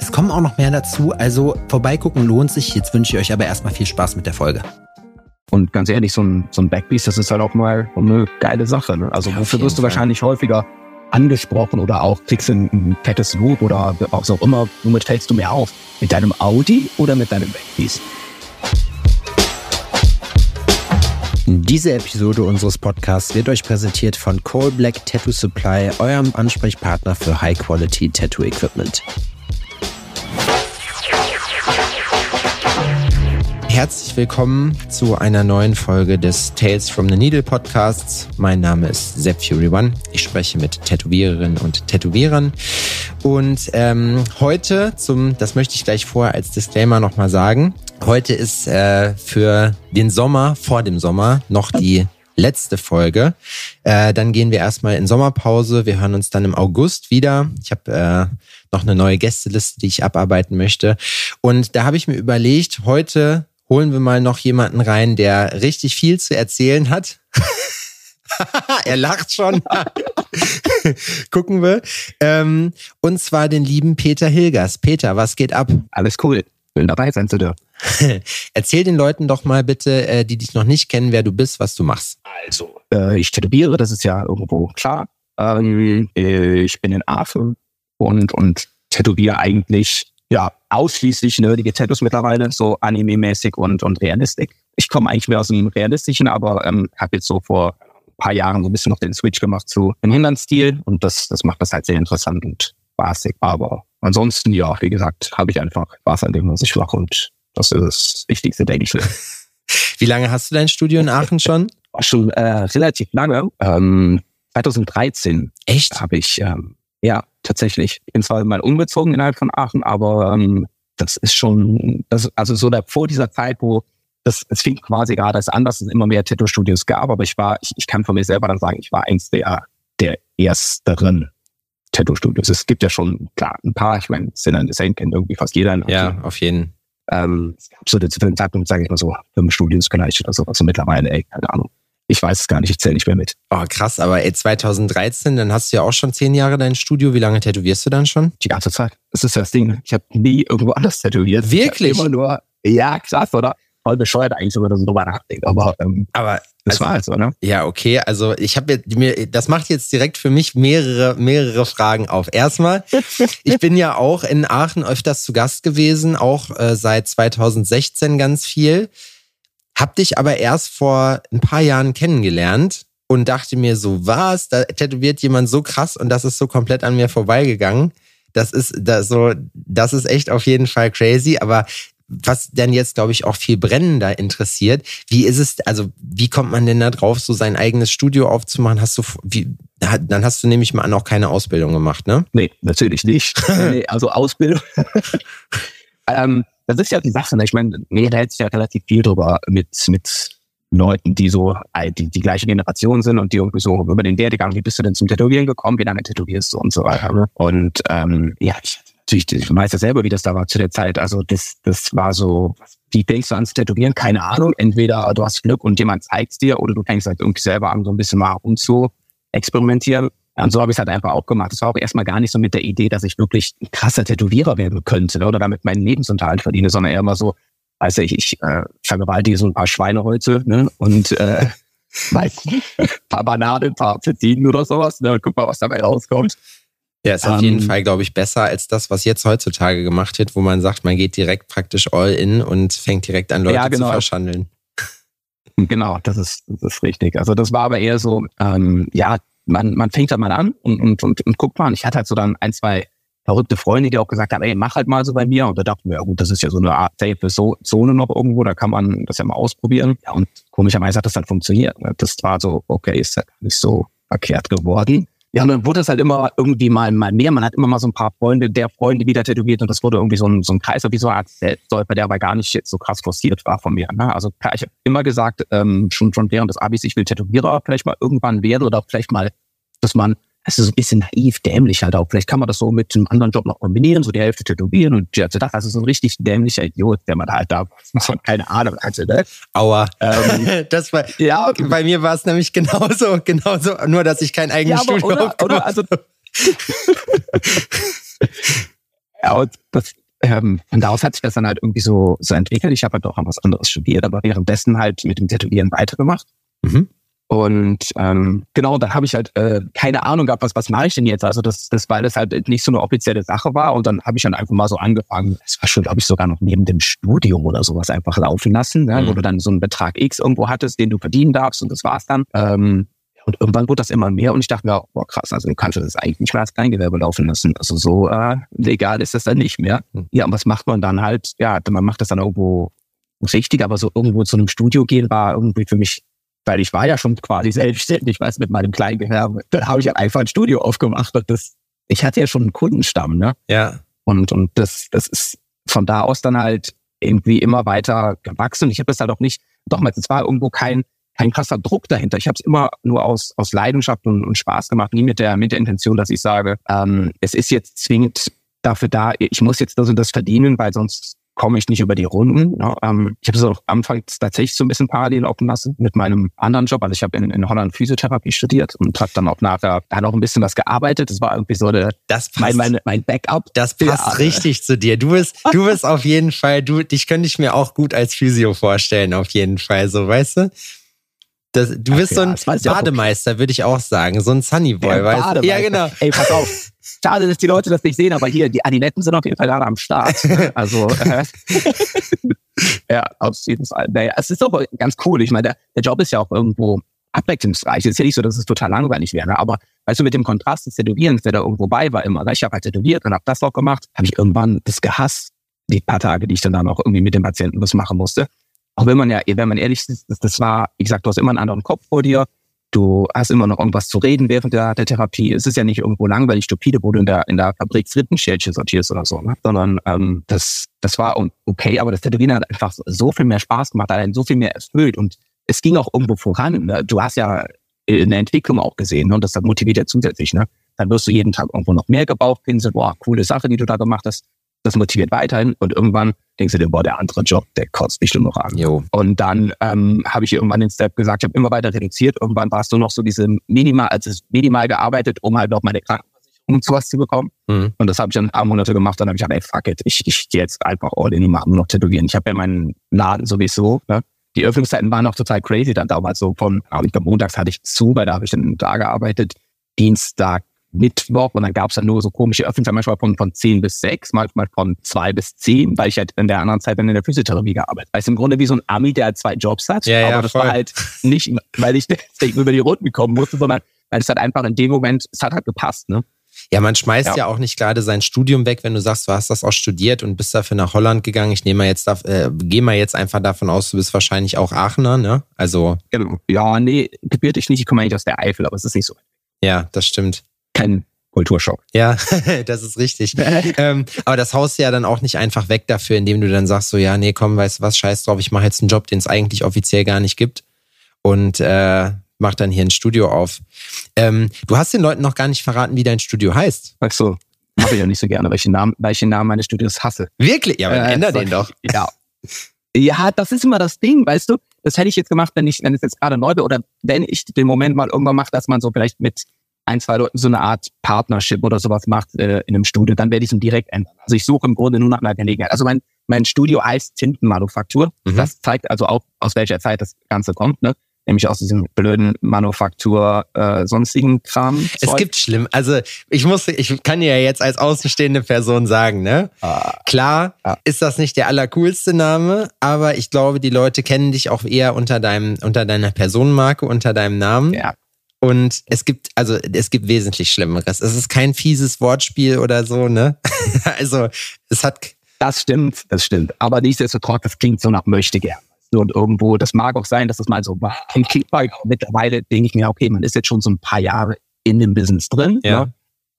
Es kommen auch noch mehr dazu, also vorbeigucken lohnt sich. Jetzt wünsche ich euch aber erstmal viel Spaß mit der Folge. Und ganz ehrlich, so ein, so ein Backpiece, das ist halt auch mal eine geile Sache. Ne? Also Ja, wofür wirst du Fall. wahrscheinlich häufiger angesprochen oder auch kriegst du ein, fettes Loop oder was auch immer. Womit fällst du mehr auf? Mit deinem Audi oder mit deinem Backpiece? Diese Episode unseres Podcasts wird euch präsentiert von Coal Black Tattoo Supply, eurem Ansprechpartner für High Quality Tattoo Equipment. Herzlich willkommen zu einer neuen Folge des Tales from the Needle Podcasts. Mein Name ist Sepp Fury One. Ich spreche mit Tätowiererinnen und Tätowierern. Und ähm, heute zum, das möchte ich gleich vorher als Disclaimer nochmal sagen. Heute ist äh, für den Sommer, vor dem Sommer, noch die letzte Folge. Äh, dann gehen wir erstmal in Sommerpause. Wir hören uns dann im August wieder. Ich habe äh, noch eine neue Gästeliste, die ich abarbeiten möchte. Und da habe ich mir überlegt, heute holen wir mal noch jemanden rein, der richtig viel zu erzählen hat. er lacht schon. Gucken wir. Ähm, und zwar den lieben Peter Hilgers. Peter, was geht ab? Alles cool. Will dabei sein zu dürfen. Erzähl den Leuten doch mal bitte, äh, die dich noch nicht kennen, wer du bist, was du machst. Also, äh, ich tätowiere, das ist ja irgendwo klar. Ähm, äh, ich bin in Aachen und, und tätowiere eigentlich ja ausschließlich nerdige Tattoos mittlerweile, so anime-mäßig und, und Realistik. Ich komme eigentlich mehr aus dem Realistischen, aber ähm, habe jetzt so vor ein paar Jahren so ein bisschen noch den Switch gemacht zu dem Hindern-Stil und das, das macht das halt sehr interessant und spaßig. Aber ansonsten, ja, wie gesagt, habe ich einfach Spaß an dem, was ich mache und das ist das Wichtigste, denke ich. Wie lange hast du dein Studio in Aachen schon? Schon äh, relativ lange. Ähm, 2013 Echt? habe ich, ähm, ja, tatsächlich. Ich bin zwar mal umgezogen innerhalb von Aachen, aber ähm, das ist schon, das, also so da, vor dieser Zeit, wo das, es fing quasi gerade erst an, dass es immer mehr Tattoo-Studios gab, aber ich war, ich, ich kann von mir selber dann sagen, ich war eins der, der ersteren Tattoo-Studios. Es gibt ja schon, klar, ein paar, ich meine, Sin Saint kennt irgendwie fast jeder. Ja, auf jeden. Ähm, so zu dem Zeitpunkt, sage ich mal so, fünf Studios vielleicht oder sowas. Und mittlerweile, ey, keine Ahnung. Ich weiß es gar nicht, ich zähle nicht mehr mit. Oh, krass, aber ey, 2013, dann hast du ja auch schon zehn Jahre dein Studio. Wie lange tätowierst du dann schon? Die ganze Zeit. Das ist das Ding. Ich habe nie irgendwo anders tätowiert. Wirklich? Immer nur, ja, krass, oder? Voll bescheuert eigentlich, wenn man so drüber nachdenkt. Aber ähm, Aber das war halt so, ne? ja, okay. Also ich habe jetzt mir, das macht jetzt direkt für mich mehrere, mehrere Fragen auf. Erstmal, ich bin ja auch in Aachen öfters zu Gast gewesen, auch äh, seit 2016 ganz viel. Hab dich aber erst vor ein paar Jahren kennengelernt und dachte mir so, was? Da tätowiert jemand so krass und das ist so komplett an mir vorbeigegangen. Das ist das so, das ist echt auf jeden Fall crazy. Aber was dann jetzt, glaube ich, auch viel brennender interessiert, wie ist es, also wie kommt man denn da drauf, so sein eigenes Studio aufzumachen? Hast du, wie, dann hast du nämlich mal an auch keine Ausbildung gemacht, ne? Nee, natürlich nicht. nee, also Ausbildung. ähm, das ist ja die Sache. Ne? Ich meine, mir hält sich ja relativ viel drüber mit, mit Leuten, die so äh, die, die gleiche Generation sind und die irgendwie so über den Werdegang, wie bist du denn zum Tätowieren gekommen, wie lange tätowierst du und so weiter. Ne? Und ähm, ja, ich, natürlich, ich weiß ja selber, wie das da war zu der Zeit. Also das, das war so, wie fängst du an zu tätowieren? Keine Ahnung. Entweder du hast Glück und jemand zeigt's dir oder du fängst halt irgendwie selber an, so ein bisschen mal um zu experimentieren. Und so habe ich es halt einfach auch gemacht. Es war auch erstmal gar nicht so mit der Idee, dass ich wirklich ein krasser Tätowierer werden könnte ne, oder damit meinen Lebensunterhalt verdiene, sondern eher mal so, weiß ich, ich äh, vergewaltige so ein paar Schweine heute ne, und äh, weiß ein paar Bananen, ein paar Pferdinen oder sowas ne, und guck mal, was dabei rauskommt. Ja, ist auf Ähm, jeden Fall, glaube ich, besser als das, was jetzt heutzutage gemacht wird, wo man sagt, man geht direkt praktisch all in und fängt direkt an, Leute Ja, genau. zu verschandeln. Genau, das ist, das ist richtig. Also das war aber eher so, ähm, ja, man, man fängt halt mal an und, und, und, und guckt mal. Und ich hatte halt so dann ein, zwei verrückte Freunde, die auch gesagt haben, ey, mach halt mal so bei mir. Und da dachten wir, ja gut, das ist ja so eine Art safe Zone noch irgendwo, da kann man das ja mal ausprobieren. Ja, und komischerweise hat das dann funktioniert. ne? Das war so, okay, ist ja nicht so verkehrt geworden. Ja, und dann wurde es halt immer irgendwie mal, mal mehr. Man hat immer mal so ein paar Freunde, der Freunde wieder tätowiert und das wurde irgendwie so ein, so ein Kreis, wie so eine Art Selbstläufer, der aber gar nicht so krass forciert war von mir. Ne? Also klar, ich habe immer gesagt, ähm, schon, schon während des Abis, ich will Tätowierer vielleicht mal irgendwann werden oder vielleicht mal, dass man ist so ein bisschen naiv, dämlich halt auch. Vielleicht kann man das so mit einem anderen Job noch kombinieren, so die Hälfte tätowieren und ja, das also so ein richtig dämlicher Idiot, der man halt da, keine Ahnung hatte, ne? Aua. Ähm, das war, ja, bei mir war es nämlich genauso, genauso, nur dass ich kein eigenes ja, Studio habe. Oder, also, ja, und das, ähm, von da aus hat sich das dann halt irgendwie so, so entwickelt. Ich habe halt auch was anderes studiert, aber währenddessen halt mit dem Tätowieren weitergemacht. Mhm. Und ähm, genau, da habe ich halt äh, keine Ahnung gehabt, was, was mache ich denn jetzt? Also das, das, weil das halt nicht so eine offizielle Sache war. Und dann habe ich dann einfach mal so angefangen, es war schon, glaube ich, sogar noch neben dem Studium oder sowas einfach laufen lassen, ne? mhm. wo du dann so einen Betrag X irgendwo hattest, den du verdienen darfst und das war's dann. Ähm, und irgendwann wurde das immer mehr und ich dachte mir, boah krass, also du kannst das eigentlich nicht mehr als Kleingewerbe laufen lassen. Also so äh, legal ist das dann nicht mehr. Mhm. Ja, und was macht man dann halt? Ja, man macht das dann irgendwo richtig, aber so irgendwo zu einem Studio gehen war irgendwie für mich weil ich war ja schon quasi selbstständig, weiß mit meinem Kleingewerbe. Dann habe ich halt einfach ein Studio aufgemacht und das, ich hatte ja schon einen Kundenstamm, ne? Ja. Und, und das, das ist von da aus dann halt irgendwie immer weiter gewachsen. Ich habe das halt auch nicht, doch mal, es war irgendwo kein, kein krasser Druck dahinter. Ich habe es immer nur aus, aus Leidenschaft und, und Spaß gemacht, nie mit der, mit der Intention, dass ich sage, ähm, es ist jetzt zwingend dafür da, ich muss jetzt das und das verdienen, weil sonst komme ich nicht über die Runden. Ne? Ähm, ich habe es auch anfangs tatsächlich so ein bisschen parallel laufen lassen mit meinem anderen Job. Also ich habe in, in Holland Physiotherapie studiert und habe dann auch nachher da noch ein bisschen was gearbeitet. Das war irgendwie so der, das passt, mein, mein, mein Backup. Das passt ja, richtig zu dir. Du bist, du bist auf jeden Fall, du, dich könnte ich mir auch gut als Physio vorstellen, auf jeden Fall, so, weißt du? Das, du Ach bist ja, so ein Bademeister, würde ich auch sagen. So ein Sunnyboy, ja, weißt du? Ja, genau. Ey, pass auf. Schade, dass die Leute das nicht sehen, aber hier, die Adiletten sind auf jeden Fall gerade am Start. Also, äh, ja, auf jeden Fall. Naja, es ist auch ganz cool. Ich meine, der, der Job ist ja auch irgendwo abwechslungsreich. Es ist ja nicht so, dass es total langweilig wäre, aber weißt du, mit dem Kontrast des Tätowierens, der da irgendwo bei war immer, ich habe halt tätowiert und habe das auch gemacht, habe ich irgendwann das gehasst, die paar Tage, die ich dann da noch irgendwie mit dem Patienten was machen musste. Auch wenn man ja, wenn man ehrlich ist, das, war, wie gesagt, du hast immer einen anderen Kopf vor dir Du hast immer noch irgendwas zu reden während der, der Therapie. Es ist ja nicht irgendwo langweilig, stupide, wo du in der, in der Fabrik Frittenschälchen sortierst oder so, ne? sondern ähm, das, das war okay, aber das Tätowieren hat einfach so viel mehr Spaß gemacht, hat so viel mehr erfüllt und es ging auch irgendwo voran. Ne? Du hast ja eine Entwicklung auch gesehen ne? und das motiviert ja zusätzlich. Ne? Dann wirst du jeden Tag irgendwo noch mehr gebauchpinselt. Boah, coole Sache, die du da gemacht hast das motiviert weiterhin und irgendwann denkst du dir, boah, der andere Job, der kotzt mich nur noch an. Jo. Und dann ähm, habe ich irgendwann den Step gesagt, ich habe immer weiter reduziert. Irgendwann warst du noch so diese minimal, also minimal gearbeitet, um halt noch meine Krankenversicherung zu was zu bekommen. Mhm. Und das habe ich dann ein paar Monate gemacht. Dann habe ich gesagt, ey, fuck it, ich, ich gehe jetzt einfach all in, mal nur noch tätowieren. Ich habe ja meinen Laden sowieso, ne? Die Öffnungszeiten waren noch total crazy dann damals so von, ich glaube, montags hatte ich zu, weil da habe ich dann da gearbeitet. Dienstag Mittwoch und dann gab es dann nur so komische Öffnungszeiten, manchmal von, von 10 bis 6, manchmal von 2 bis 10, weil ich halt in der anderen Zeit dann in der Physiotherapie gearbeitet habe. Also im Grunde wie so ein Ami, der halt zwei Jobs hat, ja, aber ja, das voll. war halt nicht, weil ich deswegen über die Runden kommen musste, sondern weil es halt einfach in dem Moment, es hat halt gepasst, ne? Ja, man schmeißt ja. ja. auch nicht gerade sein Studium weg, wenn du sagst, du hast das auch studiert und bist dafür nach Holland gegangen. Ich nehme mal jetzt, äh, gehe mal jetzt einfach davon aus, du bist wahrscheinlich auch Aachener, ne? Also. Ja, nee, gebürtig nicht. Ich komme eigentlich aus der Eifel, aber es ist nicht so. Ja, das stimmt. Kein Kulturschock. Ja, das ist richtig. ähm, aber das haust du ja dann auch nicht einfach weg dafür, indem du dann sagst, so ja, nee, komm, weißt du was, scheiß drauf, ich mache jetzt einen Job, den es eigentlich offiziell gar nicht gibt und äh, mach dann hier ein Studio auf. Ähm, du hast den Leuten noch gar nicht verraten, wie dein Studio heißt. Ach so, mache ich ja nicht so gerne, weil ich den Namen, weil ich den Namen meines Studios hasse. Wirklich? Ja, aber äh, änder den doch. Ja. Ja, das ist immer das Ding, weißt du? Das hätte ich jetzt gemacht, wenn ich, wenn es jetzt gerade neu wäre oder wenn ich den Moment mal irgendwann mache, dass man so vielleicht mit ein, zwei Leuten so eine Art Partnership oder sowas macht äh, in einem Studio, dann werde ich es direkt ändern. Also ich suche im Grunde nur nach einer Gelegenheit. Also mein, mein Studio heißt Tintenmanufaktur. Mhm. Das zeigt also auch, aus welcher Zeit das Ganze kommt, ne? Nämlich aus diesem blöden Manufaktur äh, sonstigen Kram. Es gibt schlimm. Also ich muss, ich kann ja jetzt als außenstehende Person sagen, ne? Ah. Klar ah. ist das nicht der allercoolste Name, aber ich glaube, die Leute kennen dich auch eher unter deinem, unter deiner Personenmarke, unter deinem Namen. Ja. Und es gibt, also es gibt wesentlich Schlimmeres. Es ist kein fieses Wortspiel oder so, ne? also es hat. Das stimmt, das stimmt. Aber nichtsdestotrotz, das klingt so nach möchte gern. Und irgendwo, das mag auch sein, dass das mal so war. Im Kickball mittlerweile denke ich mir, okay, man ist jetzt schon so ein paar Jahre in dem Business drin. Ja. Ne?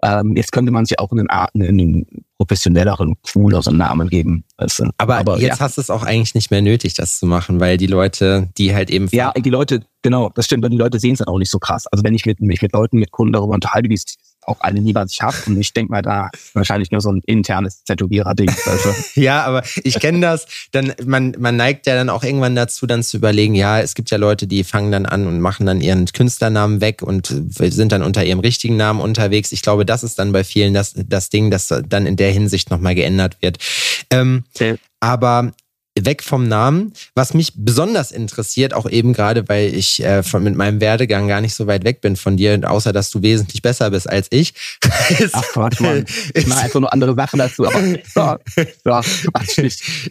Ähm, jetzt könnte man sich auch einen, einen professionelleren, cooleren Namen geben. Also, aber, aber, jetzt ja. hast du es auch eigentlich nicht mehr nötig, das zu machen, weil die Leute, die halt eben. Ja, die Leute, genau, das stimmt, weil die Leute sehen es dann auch nicht so krass. Also wenn ich mit, mich mit Leuten, mit Kunden darüber unterhalte, wie es auch alle nie, was ich habe. Und ich denke mal, da wahrscheinlich nur so ein internes Tätowierer-Ding. Also. ja, aber ich kenne das. Dann, man, man neigt ja dann auch irgendwann dazu, dann zu überlegen, ja, es gibt ja Leute, die fangen dann an und machen dann ihren Künstlernamen weg und sind dann unter ihrem richtigen Namen unterwegs. Ich glaube, das ist dann bei vielen das, das Ding, das dann in der Hinsicht nochmal geändert wird. Ähm, okay. Aber weg vom Namen. Was mich besonders interessiert, auch eben gerade, weil ich äh, von, mit meinem Werdegang gar nicht so weit weg bin von dir, außer dass du wesentlich besser bist als ich. ist, Ach Quatsch, Mann. Ich mache einfach nur andere Sachen dazu, aber ja, ja,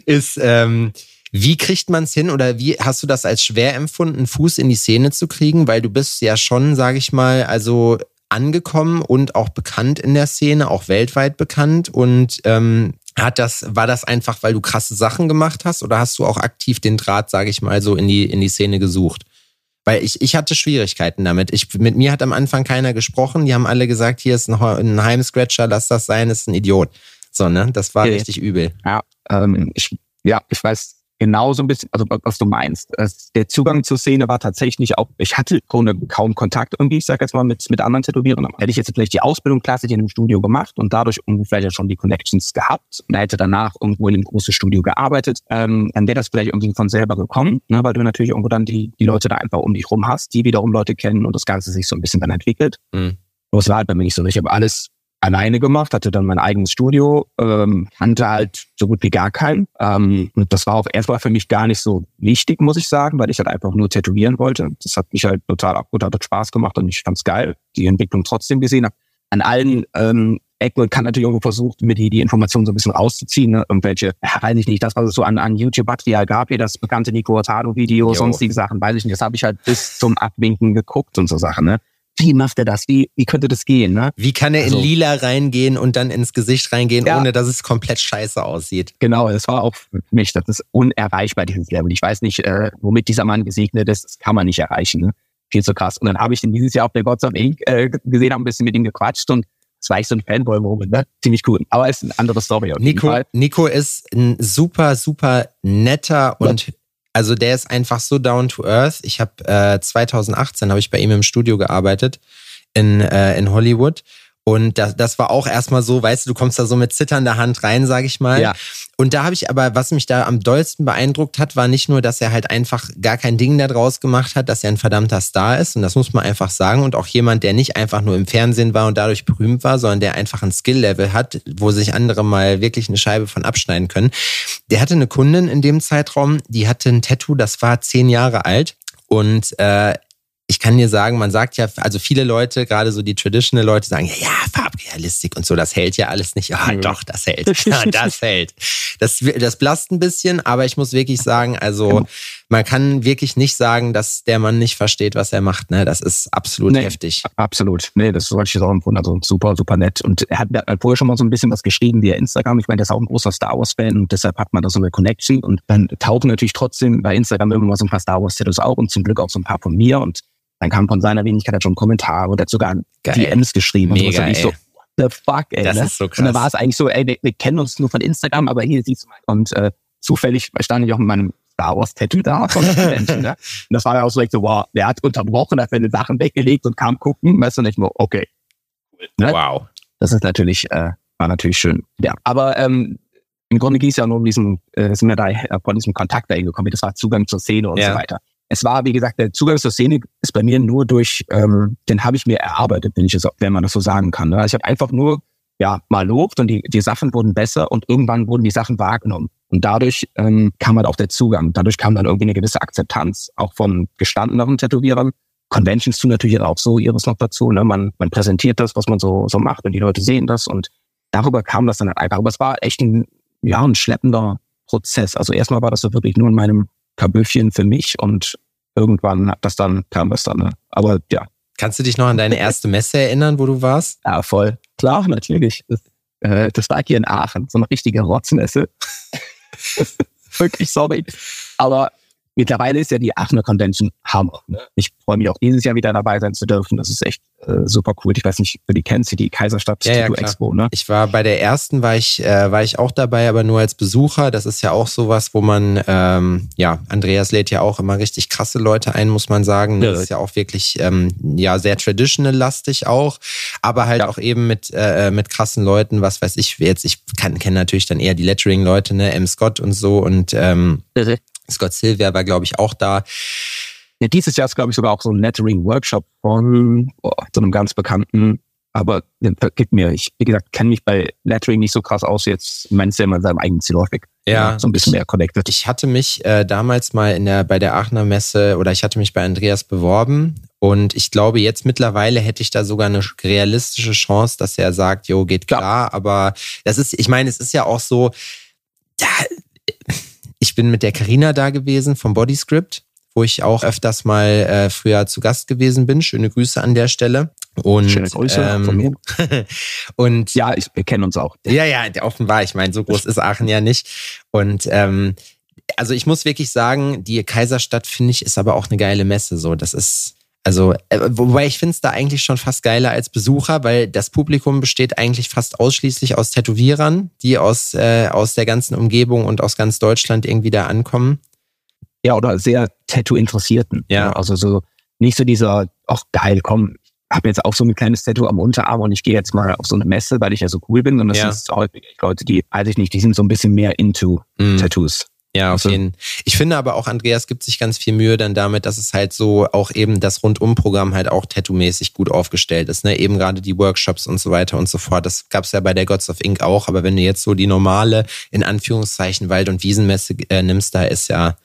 ist, ähm, wie kriegt man es hin oder wie hast du das als schwer empfunden, Fuß in die Szene zu kriegen? Weil du bist ja schon, sage ich mal, also angekommen und auch bekannt in der Szene, auch weltweit bekannt und ähm, hat das, war das einfach, weil du krasse Sachen gemacht hast oder hast du auch aktiv den Draht, sage ich mal, so in die, in die Szene gesucht? Weil ich, ich hatte Schwierigkeiten damit. Ich, mit mir hat am Anfang keiner gesprochen. Die haben alle gesagt, hier ist ein, ein Heimscratcher, lass das sein, ist ein Idiot. So, ne? Das war okay. richtig übel. Ja, ähm, ich, ja, ich weiß genau so ein bisschen, also was du meinst. Der Zugang zur Szene war tatsächlich auch, ich hatte kaum Kontakt irgendwie, ich sag jetzt mal, mit, mit anderen Tätowierern. Hätte ich jetzt vielleicht die Ausbildung klassisch in einem Studio gemacht und dadurch vielleicht ja schon die Connections gehabt und hätte danach irgendwo in einem großen Studio gearbeitet, ähm, dann wäre das vielleicht irgendwie von selber gekommen, ne, weil du natürlich irgendwo dann die, die Leute da einfach um dich rum hast, die wiederum Leute kennen und das Ganze sich so ein bisschen dann entwickelt. Mhm. Das war halt bei mir nicht so. Ich habe alles alleine gemacht, hatte dann mein eigenes Studio, ähm, kannte halt so gut wie gar keinen. Ähm, und das war auch erstmal für mich gar nicht so wichtig, muss ich sagen, weil ich halt einfach nur tätowieren wollte. Das hat mich halt total gut, hat Spaß gemacht und ich fand's geil, die Entwicklung trotzdem gesehen habe. An allen ähm, Ecken kann natürlich irgendwo versucht, mir die, die Informationen so ein bisschen rauszuziehen, ne? irgendwelche, ja, weiß ich nicht, das, was es so an, an YouTube-Material gab, hier das bekannte Nico Hurtado-Video, sonstige Sachen, weiß ich nicht, das habe ich halt bis zum Abwinken geguckt und so Sachen, ne? Wie macht er das? Wie, wie könnte das gehen? Ne? Wie kann er also, in lila reingehen und dann ins Gesicht reingehen, ja. ohne dass es komplett scheiße aussieht? Genau, das war auch für mich, das ist unerreichbar, dieses Level. Ich weiß nicht, äh, womit dieser Mann gesegnet ist, das kann man nicht erreichen. Ne? Viel zu krass. Und dann habe ich den dieses Jahr auf der Gods of Ink äh, gesehen, habe ein bisschen mit ihm gequatscht und das war ich so ein Fanboy-Moment, ne? Ziemlich cool. Aber es ist eine andere Story. Nico, Nico ist ein super, super netter und also der ist einfach so down to earth. Ich habe äh, 2018 habe ich bei ihm im Studio gearbeitet in, äh, in Hollywood und das, das war auch erstmal so, weißt du, du kommst da so mit zitternder Hand rein, sag ich mal. Ja. Und da habe ich aber, was mich da am dollsten beeindruckt hat, war nicht nur, dass er halt einfach gar kein Ding daraus gemacht hat, dass er ein verdammter Star ist. Und das muss man einfach sagen. Und auch jemand, der nicht einfach nur im Fernsehen war und dadurch berühmt war, sondern der einfach ein Skill-Level hat, wo sich andere mal wirklich eine Scheibe von abschneiden können. Der hatte eine Kundin in dem Zeitraum, die hatte ein Tattoo, das war zehn Jahre alt. Und äh, ich kann dir sagen, man sagt ja, also viele Leute, gerade so die traditional Leute sagen, ja, ja, Farbrealistik und so, das hält ja alles nicht. Ja, mhm. doch, das hält. Ja, das hält. Das, das blast ein bisschen, aber ich muss wirklich sagen, also genau. man kann wirklich nicht sagen, dass der Mann nicht versteht, was er macht. Ne? Das ist absolut nee, heftig. Absolut. Nee, das wollte ich jetzt auch empfunden. Also super, super nett. Und er hat vorher schon mal so ein bisschen was geschrieben via Instagram. Ich meine, der ist auch ein großer Star Wars-Fan und deshalb hat man da so eine Connection. Und dann tauchen natürlich trotzdem bei Instagram immer mal so ein paar Star Wars-Tattoos auch und zum Glück auch so ein paar von mir. Und dann kam von seiner Wenigkeit halt schon Kommentare und hat sogar Geil. DMs geschrieben. Mega, und so. the fuck, ey. Das ne? ist so krass. Und dann war es eigentlich so, ey, wir, wir, kennen uns nur von Instagram, aber hier siehst du mal. Und äh, zufällig stand ich auch mit meinem Star Wars Tattoo da von Menschen, ne? Und das war ja auch so, so, wow, der hat unterbrochen, hat seine Sachen weggelegt und kam gucken, weißt du nicht nur, okay. Ne? Wow. Das ist natürlich, äh, war natürlich schön. Ja. Aber ähm, im Grunde ging es ja nur um diesen, äh, sind wir da äh, von diesem Kontakt dahin gekommen, das war Zugang zur Szene und ja. so weiter es war, wie gesagt, der Zugang zur Szene ist bei mir nur durch, ähm, den habe ich mir erarbeitet, wenn ich es, wenn man das so sagen kann. Ne? Also ich habe einfach nur ja mal lobt und die, die Sachen wurden besser und irgendwann wurden die Sachen wahrgenommen. Und dadurch ähm, kam halt auch der Zugang. Dadurch kam dann irgendwie eine gewisse Akzeptanz, auch von gestandeneren Tätowierern. Conventions tun natürlich auch so ihres noch dazu. Ne? Man, man präsentiert das, was man so, so macht und die Leute sehen das und darüber kam das dann halt einfach. Aber es war echt ein, ja, ein schleppender Prozess. Also erstmal war das so wirklich nur in meinem Kabüffchen für mich und irgendwann hat das dann, kam das dann. Ne? Aber ja. Kannst du dich noch an deine erste Messe erinnern, wo du warst? Ja, voll. Klar, natürlich. Das, äh, das war hier in Aachen, so eine richtige Rotzmesse. Wirklich sorry. Aber mittlerweile ist ja die Aachener Convention Hammer. Ne? Ich freue mich auch dieses Jahr wieder dabei sein zu dürfen. Das ist echt äh, super cool. Ich weiß nicht, für die kennst du die Kaiserstadt ja, ja, Expo, ne? Ich war bei der ersten war ich äh, war ich auch dabei, aber nur als Besucher. Das ist ja auch sowas, wo man ähm, ja Andreas lädt ja auch immer richtig krasse Leute ein, muss man sagen. Das ja. ist ja auch wirklich ähm, ja sehr traditional lastig auch, aber halt ja. auch eben mit äh, mit krassen Leuten. Was weiß ich jetzt? Ich kann kenne natürlich dann eher die Lettering Leute, ne, M Scott und so und ähm, Scott Silver war, glaube ich, auch da. Ja, dieses Jahr ist, glaube ich, sogar auch so ein Lettering-Workshop von oh, so einem ganz bekannten. Aber vergib mir, ich, wie gesagt, kenne mich bei Lettering nicht so krass aus. Jetzt meinst du ja immer in seinem eigenen Ziel häufig. Ja, ja, so ein bisschen mehr connected. Ich hatte mich äh, damals mal in der, bei der Aachener Messe oder ich hatte mich bei Andreas beworben und ich glaube, jetzt mittlerweile hätte ich da sogar eine realistische Chance, dass er sagt, jo, geht klar. Ja. Aber das ist, ich meine, es ist ja auch so, ja, ich bin mit der Karina da gewesen vom Bodyscript, wo ich auch öfters mal äh, früher zu Gast gewesen bin. Schöne Grüße an der Stelle. Und, Schöne Grüße ähm, von mir. und ja, ich, wir kennen uns auch. Ja, ja, offenbar. Ich meine, so groß ist Aachen ja nicht. Und ähm, also ich muss wirklich sagen, die Kaiserstadt finde ich ist aber auch eine geile Messe. So, das ist also, äh, wobei ich finde es da eigentlich schon fast geiler als Besucher, weil das Publikum besteht eigentlich fast ausschließlich aus Tätowierern, die aus, äh, aus der ganzen Umgebung und aus ganz Deutschland irgendwie da ankommen. Ja, oder sehr Tattoo-Interessierten. Ja. Also so nicht so dieser, ach geil, komm, ich habe jetzt auch so ein kleines Tattoo am Unterarm und ich gehe jetzt mal auf so eine Messe, weil ich ja so cool bin. Und das ja. sind häufig Leute, die, weiß ich nicht, die sind so ein bisschen mehr into mm. Tattoos. Ja, auf also, jeden Ich finde aber auch, Andreas gibt sich ganz viel Mühe dann damit, dass es halt so auch eben das Rundum-Programm halt auch tattoo-mäßig gut aufgestellt ist. Ne? Eben gerade die Workshops und so weiter und so fort. Das gab es ja bei der Gods of Ink auch. Aber wenn du jetzt so die normale, in Anführungszeichen, Wald- und Wiesenmesse äh, nimmst, da ist ja,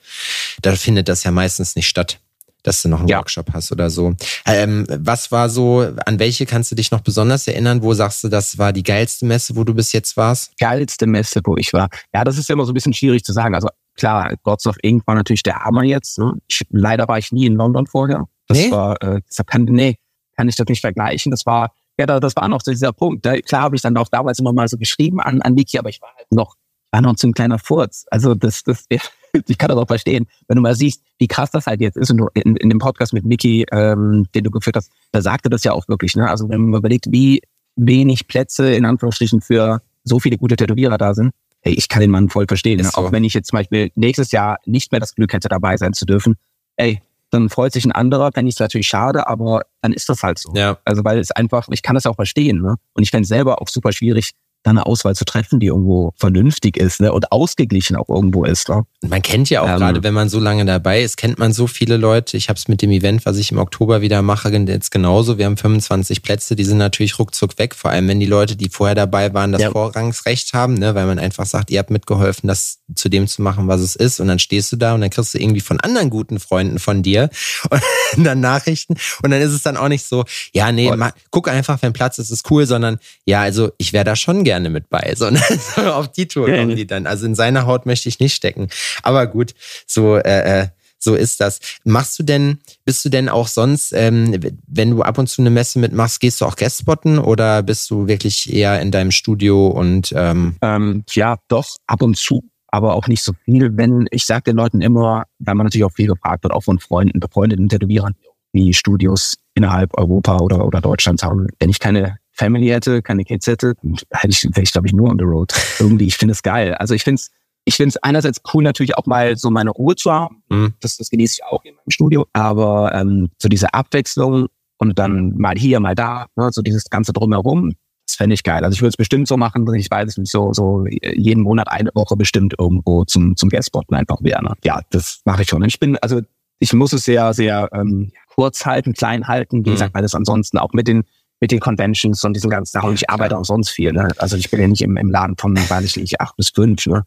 da findet das ja meistens nicht statt dass du noch einen ja. Workshop hast oder so. Ähm, was war so, an welche kannst du dich noch besonders erinnern? Wo sagst du, das war die geilste Messe, wo du bis jetzt warst? Geilste Messe, wo ich war. Ja, das ist ja immer so ein bisschen schwierig zu sagen. Also klar, Gods of Ink war natürlich der Hammer jetzt. Ne? Ich, leider war ich nie in London vorher. Das nee? war, äh, deshalb kann, nee, kann ich das nicht vergleichen. Das war, ja, das war noch so dieser Punkt. Da, klar habe ich dann auch damals immer mal so geschrieben an, an Wiki, aber ich war halt noch, war noch so ein kleiner Furz. Also das, das, ich kann das auch verstehen, wenn du mal siehst, wie krass das halt jetzt ist. Und du in, in dem Podcast mit Mickey, ähm, den du geführt hast, da sagte das ja auch wirklich. Ne? Also wenn man überlegt, wie wenig Plätze in Anführungsstrichen für so viele gute Tätowierer da sind, hey, ich kann den Mann voll verstehen. Ne? So. Auch wenn ich jetzt zum Beispiel nächstes Jahr nicht mehr das Glück hätte, dabei sein zu dürfen, ey, dann freut sich ein anderer, fände ich es natürlich schade, aber dann ist das halt so. Ja. Also weil es einfach, ich kann das auch verstehen, ne? Und ich fände es selber auch super schwierig, da eine Auswahl zu treffen, die irgendwo vernünftig ist ne? und ausgeglichen auch irgendwo ist. Ne? Man kennt ja auch ähm, gerade, wenn man so lange dabei ist, kennt man so viele Leute. Ich habe es mit dem Event, was ich im Oktober wieder mache, jetzt genauso. Wir haben 25 Plätze, die sind natürlich ruckzuck weg, vor allem wenn die Leute, die vorher dabei waren, das ja. Vorrangsrecht haben, ne? weil man einfach sagt, ihr habt mitgeholfen, das zu dem zu machen, was es ist. Und dann stehst du da und dann kriegst du irgendwie von anderen guten Freunden von dir und dann Nachrichten. Und dann ist es dann auch nicht so, ja, nee, mal, guck einfach, wenn Platz ist, ist cool, sondern ja, also ich wäre da schon gerne gerne mit bei, sondern auf die Tour kommen die dann. Also in seiner Haut möchte ich nicht stecken. Aber gut, so äh, äh, so ist das. Machst du denn, bist du denn auch sonst, ähm, wenn du ab und zu eine Messe mitmachst, gehst du auch Guestspotten oder bist du wirklich eher in deinem Studio und ähm ähm, ja, doch, ab und zu, aber auch nicht so viel. Wenn ich sage den Leuten immer, weil man natürlich auch viel gefragt wird, auch von Freunden, befreundeten Tätowierern, wie Studios innerhalb Europa oder, oder Deutschlands haben, wenn ich keine Family hätte, keine Kids hätte, hätte ich, wäre ich, glaube ich, nur on the road. Irgendwie, ich finde es geil. Also ich finde es ich finde es einerseits cool, natürlich auch mal so meine Ruhe zu haben. Mhm. Das, das genieße ich auch in meinem Studio. Aber ähm, so diese Abwechslung und dann mal hier, mal da, ne, so dieses ganze Drumherum, das fände ich geil. Also ich würde es bestimmt so machen, ich weiß es nicht, so, so jeden Monat eine Woche bestimmt irgendwo zum, zum Guestbotten einfach wäre. Ne? Ja, das mache ich schon. Und ich bin, also ich muss es sehr, sehr ähm, kurz halten, klein halten, wie mhm. gesagt, weil das ansonsten auch mit den mit den Conventions und diesen ganzen Sachen. Ich arbeite auch sonst viel. Ne? Also ich bin ja nicht im, im Laden von, weiß ich nicht, acht bis fünf. Ne?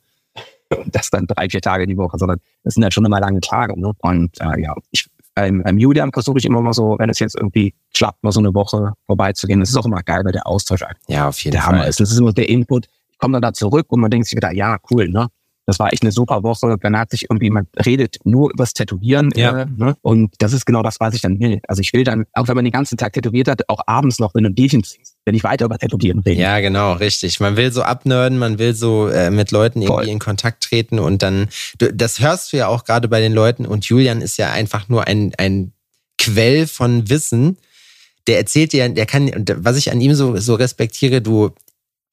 Und das dann drei, vier Tage die Woche, sondern das sind halt schon immer lange Tage. Ne? Und äh, ja, ich, beim, beim Julian versuche ich immer mal so, wenn es jetzt irgendwie klappt, mal so eine Woche vorbeizugehen. Das ist auch immer geil, weil der Austausch ja, auf jeden der Fall. Hammer ist. Das ist immer der Input. Ich komme dann da zurück und man denkt sich wieder, ja, cool, ne? Das war echt eine super Woche. Dann hat sich irgendwie, man redet nur übers Tätowieren. Ja. Äh, ne? Und das ist genau das, was ich dann will. Also ich will dann, auch wenn man den ganzen Tag tätowiert hat, auch abends noch, wenn du ein Bierchen trinkst, wenn ich weiter über Tätowieren rede. Ja, genau, richtig. Man will so abnörden, man will so äh, mit Leuten irgendwie Voll. in Kontakt treten und dann, du, das hörst du ja auch gerade bei den Leuten und Julian ist ja einfach nur ein, ein Quell von Wissen. Der erzählt dir, der kann, was ich an ihm so, so respektiere, du,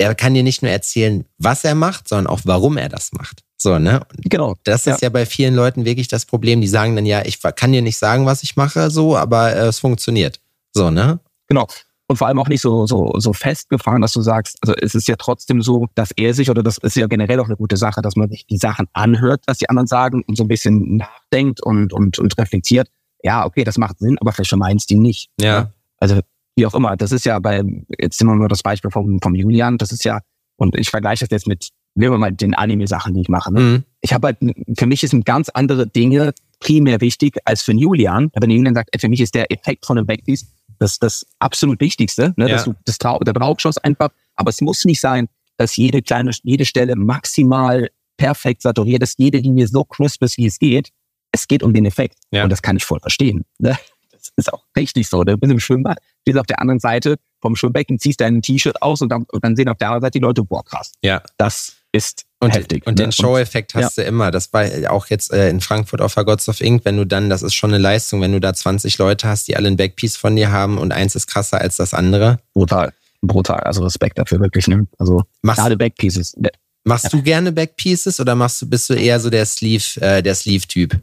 er kann dir nicht nur erzählen, was er macht, sondern auch warum er das macht. So, ne? Genau. Das ist ja. ja bei vielen Leuten wirklich das Problem. Die sagen dann ja, ich kann dir nicht sagen, was ich mache, so, aber äh, es funktioniert. So, ne? Genau und vor allem auch nicht so, so, so festgefahren, dass du sagst, also es ist ja trotzdem so, dass er sich, oder das ist ja generell auch eine gute Sache, dass man sich die Sachen anhört, was die anderen sagen und so ein bisschen nachdenkt und, und, und reflektiert. Ja, okay, das macht Sinn, aber vielleicht meinst du nicht. Ja. Also wie auch immer, das ist ja bei, jetzt nehmen wir mal das Beispiel vom, vom Julian, das ist ja, und ich vergleiche das jetzt mit, nehmen wir mal den Anime-Sachen, die ich mache. Ne? Mhm. Ich habe halt, für mich sind ganz andere Dinge primär wichtig als für den Julian. Wenn Julian sagt, für mich ist der Effekt von einem Backpiece das das absolut Wichtigste, ne? Ja. dass du das Trau der Traubschuss einfach. Aber es muss nicht sein, dass jede kleine, jede Stelle maximal perfekt saturiert ist, jede Linie so crisp ist, wie es geht. Es geht um den Effekt. Ja. Und das kann ich voll verstehen. Ne? Das ist auch richtig so. Du bist im Schwimmbad, stehst auf der anderen Seite vom Schwimmbecken, ziehst dein T-Shirt aus und dann, und dann sehen auf der anderen Seite die Leute, boah, krass. Ja. Das ist und, heftig. Und ne? den Show-Effekt hast ja. du immer. Das war auch jetzt äh, in Frankfurt auf der Gods of Ink, wenn du dann, das ist schon eine Leistung, wenn du da 20 Leute hast, die alle ein Backpiece von dir haben und eins ist krasser als das andere. Brutal. Brutal. Also Respekt dafür wirklich. Ne? Also machst, gerade Backpieces. Machst ja. du gerne Backpieces oder machst du, bist du eher so der Sleeve, äh, der Sleeve-Typ?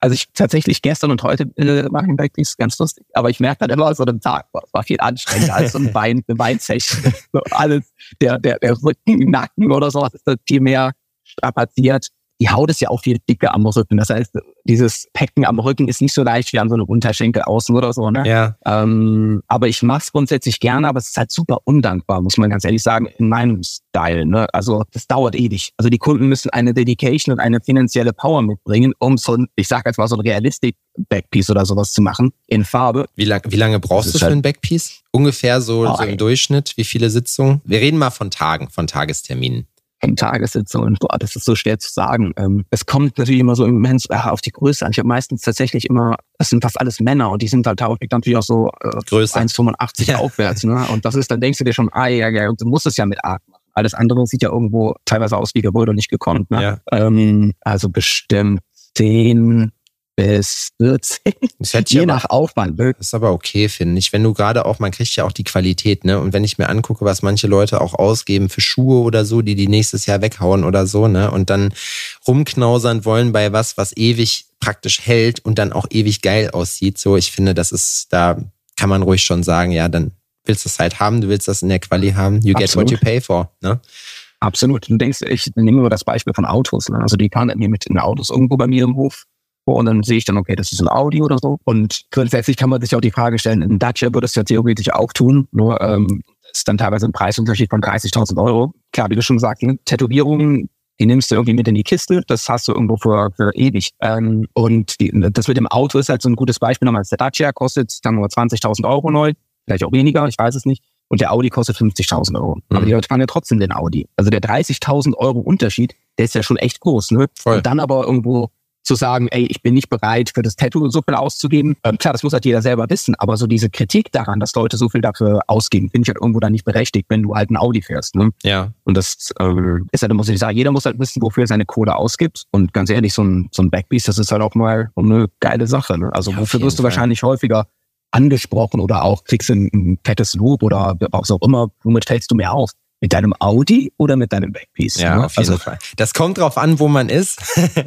Also ich tatsächlich gestern und heute äh, mache ich Backpiece ganz lustig, aber ich merke dann immer so einen Tag, boah, war viel anstrengender als so ein Bein, eine Beinsession. so alles, der, der, der Rücken, Nacken oder sowas ist dann viel mehr strapaziert die Haut ist ja auch viel dicker am Rücken. Das heißt, dieses Packen am Rücken ist nicht so leicht wie an so einem Unterschenkel außen oder so. Ne? Ja. Ähm, aber ich mache es grundsätzlich gerne, aber es ist halt super undankbar, muss man ganz ehrlich sagen, in meinem Style. Ne? Also das dauert ewig. Also die Kunden müssen eine Dedication und eine finanzielle Power mitbringen, um so ein, ich sage jetzt mal so ein Realistic Backpiece oder sowas zu machen in Farbe. Wie, lang, wie lange brauchst du für halt ein Backpiece? Ungefähr so, oh, so im Durchschnitt? Wie viele Sitzungen? Wir reden mal von Tagen, von Tagesterminen. Tagessitzungen. Boah, das ist so schwer zu sagen. Ähm, es kommt natürlich immer so immens äh, auf die Größe an. Ich habe meistens tatsächlich immer, das sind fast alles Männer und die sind halt häufig natürlich auch so äh, 1,85 ja. aufwärts. Ne? Und das ist, dann denkst du dir schon, ah ja, ja, du musst es ja mit machen. Alles andere sieht ja irgendwo teilweise aus wie gewollt und nicht gekonnt. Ne? Ja. Ähm, also bestimmt zehn bis 14. Je nach Aufwand. Das ist aber okay, finde ich. Wenn du gerade auch, man kriegt ja auch die Qualität, ne? Und wenn ich mir angucke, was manche Leute auch ausgeben für Schuhe oder so, die die nächstes Jahr weghauen oder so, ne? Und dann rumknausern wollen bei was, was ewig praktisch hält und dann auch ewig geil aussieht. So, ich finde, das ist, da kann man ruhig schon sagen, ja, dann willst du es halt haben, du willst das in der Quali haben. You get what you pay for, ne? Absolut. Du denkst, ich nehme mal das Beispiel von Autos. Ne? Also die fahren mir mit den Autos irgendwo bei mir im Hof und dann sehe ich dann, okay, das ist ein Audi oder so. Und grundsätzlich kann man sich auch die Frage stellen, ein Dacia würde es ja theoretisch auch tun, nur ähm, ist dann teilweise ein Preisunterschied von 30.000 Euro. Klar, wie du schon sagst, ne? Tätowierungen, die nimmst du irgendwie mit in die Kiste, das hast du irgendwo für, für ewig. Ähm, und die, das mit dem Auto ist halt so ein gutes Beispiel. Nochmal, der Dacia kostet dann nur 20.000 Euro neu, vielleicht auch weniger, ich weiß es nicht. Und der Audi kostet 50.000 Euro. Mhm. Aber die Leute fahren ja trotzdem den Audi. Also der 30.000 Euro Unterschied, der ist ja schon echt groß. Ne? Voll. Und dann aber irgendwo zu sagen, ey, ich bin nicht bereit, für das Tattoo so viel auszugeben. Ähm, klar, das muss halt jeder selber wissen, aber so diese Kritik daran, dass Leute so viel dafür ausgeben, finde ich halt irgendwo dann nicht berechtigt, wenn du halt ein Audi fährst. Ne? Ja. Und das äh, ist halt, muss ich sagen, jeder muss halt wissen, wofür er seine Kohle ausgibt. Und ganz ehrlich, so ein, so ein Backpiece, das ist halt auch mal eine geile Sache. Ne? Also ja, wofür wirst du Fall. wahrscheinlich häufiger angesprochen oder auch kriegst du ein, ein fettes Lob oder was auch immer, womit fällst du mehr auf? Mit deinem Audi oder mit deinem Backpiece? Ja, ne? auf jeden also, Fall. Das kommt drauf an, wo man ist.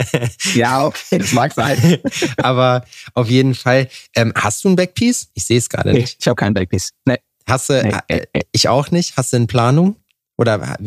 ja, okay, das mag sein. Aber auf jeden Fall. Ähm, hast du ein Backpiece? Ich sehe es gerade nee, nicht. Ich habe kein Backpiece. Nee. Hast du, nee, äh, ich auch nicht. Hast du in Planung? Oder?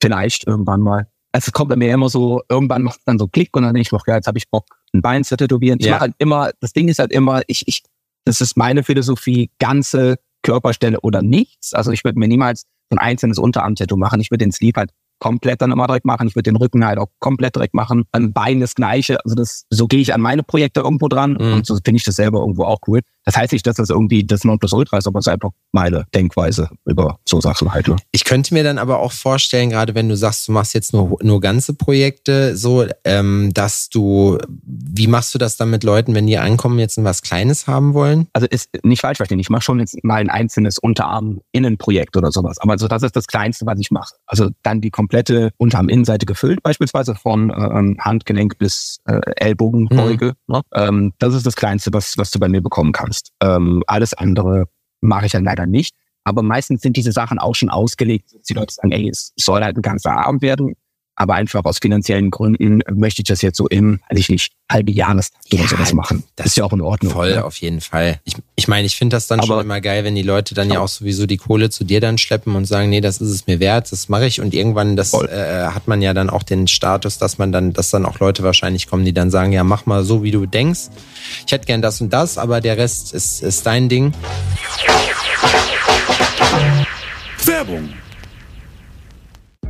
Vielleicht irgendwann mal. Also es kommt bei mir immer so, irgendwann macht es dann so Klick und dann denke ich, ja, jetzt habe ich Bock, ein Bein zu tätowieren. Ich ja. mache halt immer, das Ding ist halt immer, ich, ich, das ist meine Philosophie, ganze Körperstelle oder nichts. Also ich würde mir niemals ein einzelnes Unterarm-Tattoo machen. Ich würde den Sleeve halt komplett dann immer direkt machen. Ich würde den Rücken halt auch komplett direkt machen. Ein Bein das gleiche. Also das, so gehe ich an meine Projekte irgendwo dran. Mhm. Und so finde ich das selber irgendwo auch cool. Das heißt nicht, dass das irgendwie das Nonplusultra ist, aber es ist einfach meine Denkweise über so Sachen halt. Ne? Ich könnte mir dann aber auch vorstellen, gerade wenn du sagst, du machst jetzt nur, nur ganze Projekte, so, ähm, dass du, wie machst du das dann mit Leuten, wenn die ankommen, jetzt was Kleines haben wollen? Also ist nicht falsch verstehen, ich mache schon jetzt mal ein einzelnes Unterarm-Innenprojekt oder sowas, aber also das ist das Kleinste, was ich mache. Also dann die komplette Unterarm-Innenseite gefüllt, beispielsweise von äh, Handgelenk bis äh, Ellbogenbeuge. Mhm. Ne? Ähm, das ist das Kleinste, was, was du bei mir bekommen kannst. Ähm, alles andere mache ich dann leider nicht. Aber meistens sind diese Sachen auch schon ausgelegt, dass die Leute sagen, ey, es soll halt ein ganzer Abend werden. Aber einfach aus finanziellen Gründen möchte ich das jetzt so im, weiß ich nicht, halbe Jahrestakt ja, oder sowas machen. Das ist ja auch in Ordnung. Voll, ja. auf jeden Fall. Ich, ich meine, ich finde das dann Aber schon immer geil, wenn die Leute dann ja auch sowieso die Kohle zu dir dann schleppen und sagen, nee, das ist es mir wert, das mache ich. Und irgendwann, das äh, hat man ja dann auch den Status, dass man dann, dass dann auch Leute wahrscheinlich kommen, die dann sagen, ja, mach mal so, wie du denkst. Ich hätte gern das und das, aber der Rest ist, ist dein Ding. Werbung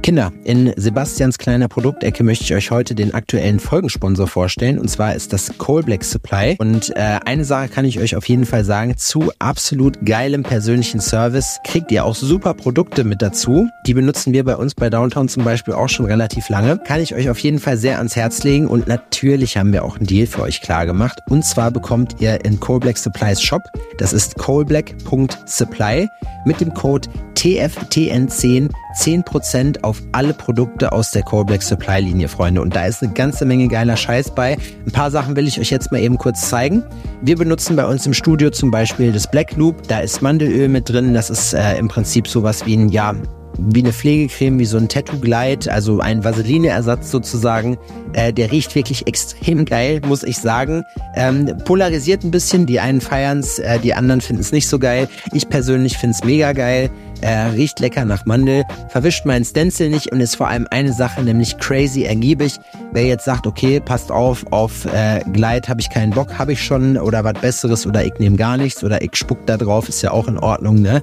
Kinder, in Sebastians kleiner Produktecke möchte ich euch heute den aktuellen Folgensponsor vorstellen. Und zwar ist das Coal Black Supply. Und äh, eine Sache kann ich euch auf jeden Fall sagen. Zu absolut geilem persönlichen Service kriegt ihr auch super Produkte mit dazu. Die benutzen wir bei uns bei Downtown zum Beispiel auch schon relativ lange. Kann ich euch auf jeden Fall sehr ans Herz legen. Und natürlich haben wir auch einen Deal für euch klar gemacht. Und zwar bekommt ihr in Coal Black Supplies Shop, das ist coalblack.supply, mit dem Code TFTN10 10% auf alle Produkte aus der Core Black Supply Linie, Freunde. Und da ist eine ganze Menge geiler Scheiß bei. Ein paar Sachen will ich euch jetzt mal eben kurz zeigen. Wir benutzen bei uns im Studio zum Beispiel das Black Loop. Da ist Mandelöl mit drin. Das ist äh, im Prinzip sowas wie ein, ja, wie eine Pflegecreme, wie so ein Tattoo-Glide, also ein Vaseline-Ersatz sozusagen. Äh, der riecht wirklich extrem geil, muss ich sagen. Ähm, polarisiert ein bisschen, die einen feiern's, äh, die anderen finden es nicht so geil. Ich persönlich find's mega geil. Er riecht lecker nach Mandel, verwischt meinen Stencil nicht und ist vor allem eine Sache, nämlich crazy ergiebig. Wer jetzt sagt, okay, passt auf, auf äh, Glide habe ich keinen Bock, habe ich schon oder was Besseres oder ich nehme gar nichts oder ich spuck da drauf, ist ja auch in Ordnung, ne?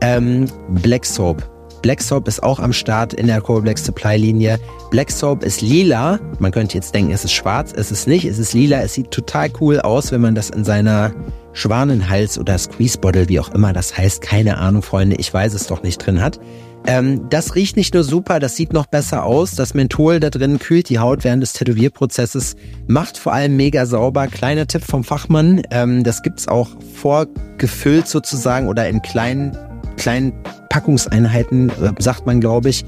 Ähm, Black Soap Black Soap ist auch am Start in der Core Black Supply Linie. Black Soap ist lila. Man könnte jetzt denken, es ist schwarz. Es ist nicht. Es ist lila. Es sieht total cool aus, wenn man das in seiner Schwanenhals oder Squeeze Bottle, wie auch immer das heißt. Keine Ahnung, Freunde. Ich weiß es doch nicht drin hat. Ähm, das riecht nicht nur super, das sieht noch besser aus. Das Menthol da drin kühlt die Haut während des Tätowierprozesses, macht vor allem mega sauber. Kleiner Tipp vom Fachmann, ähm, das gibt's auch vorgefüllt sozusagen oder in kleinen kleinen Packungseinheiten, äh, sagt man, glaube ich,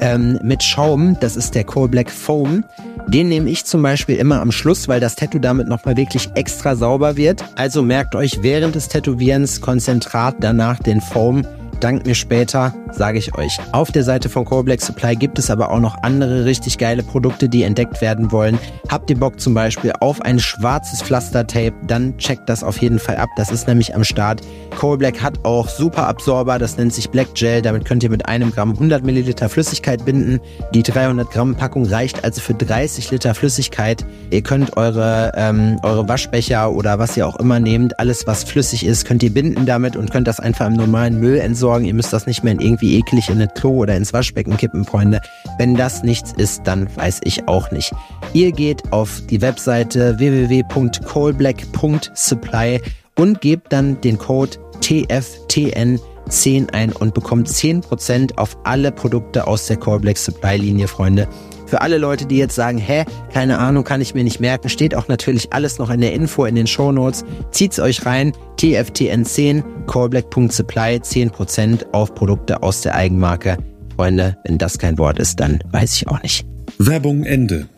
ähm, mit Schaum. Das ist der Coal Black Foam. Den nehme ich zum Beispiel immer am Schluss, weil das Tattoo damit nochmal wirklich extra sauber wird. Also merkt euch während des Tätowierens Konzentrat, danach den Foam Dank mir später, sage ich euch. Auf der Seite von Core Black Supply gibt es aber auch noch andere richtig geile Produkte, die entdeckt werden wollen. Habt ihr Bock zum Beispiel auf ein schwarzes Pflastertape, dann checkt das auf jeden Fall ab. Das ist nämlich am Start. Core Black hat auch super Absorber, das nennt sich Black Gel. Damit könnt ihr mit einem Gramm 100 Milliliter Flüssigkeit binden. Die 300 Gramm Packung reicht also für 30 Liter Flüssigkeit. Ihr könnt eure, ähm, eure Waschbecher oder was ihr auch immer nehmt, alles was flüssig ist, könnt ihr binden damit und könnt das einfach im normalen Müll entsorgen sorgen. Ihr müsst das nicht mehr in irgendwie eklig in ein Klo oder ins Waschbecken kippen, Freunde. Wenn das nichts ist, dann weiß ich auch nicht. Ihr geht auf die Webseite www.coalblack.supply und gebt dann den Code TFTN 10 ein und bekommt 10% auf alle Produkte aus der Core Black Supply Linie, Freunde. Für alle Leute, die jetzt sagen, hä, keine Ahnung, kann ich mir nicht merken, steht auch natürlich alles noch in der Info in den Show Notes. Zieht's euch rein. TFTN10, callblack.supply, 10% auf Produkte aus der Eigenmarke. Freunde, wenn das kein Wort ist, dann weiß ich auch nicht. Werbung Ende.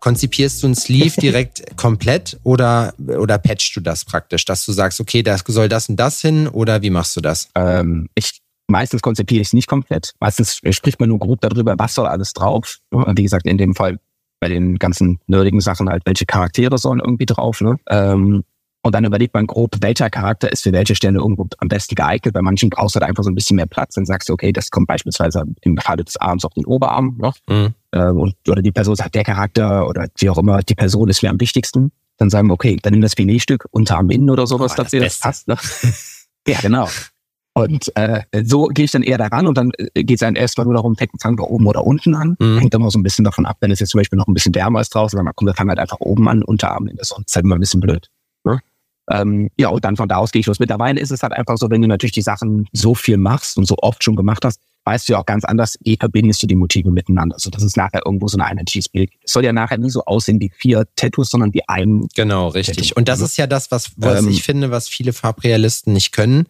Konzipierst du ein Sleeve direkt komplett oder, oder patchst du das praktisch, dass du sagst, okay, das soll das und das hin oder wie machst du das? Ähm, ich Meistens konzipiere ich es nicht komplett. Meistens spricht man nur grob darüber, was soll alles drauf. Wie gesagt, in dem Fall bei den ganzen nerdigen Sachen halt, welche Charaktere sollen irgendwie drauf. Ne? Ähm, und dann überlegt man grob, welcher Charakter ist für welche Stelle irgendwo am besten geeignet. Bei manchen brauchst du halt einfach so ein bisschen mehr Platz. Dann sagst du, okay, das kommt beispielsweise im Falle des Arms auf den Oberarm. Ne? Mhm. Ähm, und, oder die Person sagt, der Charakter oder wie auch immer, die Person ist mir am wichtigsten. Dann sagen wir, okay, dann nimm das Filetstück unter Arm innen oder sowas, dass dir das passt. Ne? ja, genau. Und äh, so gehe ich dann eher daran und dann äh, geht es dann erstmal nur darum, fängt fangen wir oben oder unten an. Mhm. Hängt immer so ein bisschen davon ab, wenn es jetzt zum Beispiel noch ein bisschen wärmer ist draußen, dann kommt, wir fangen halt einfach oben an, Unterarm in der Sonne. ist halt immer ein bisschen blöd. Ne? Ähm, ja, und dann von da aus gehe ich los. Mittlerweile ist es halt einfach so, wenn du natürlich die Sachen so viel machst und so oft schon gemacht hast, weißt du ja auch ganz anders, wie verbindest du die Motive miteinander, so dass es nachher irgendwo so ein einheitliches Bild gibt. Es soll ja nachher nie so aussehen wie vier Tattoos, sondern wie ein. Genau, richtig. Tattoo. Und das ist ja das, was, was ähm, ich finde, was viele Farbrealisten nicht können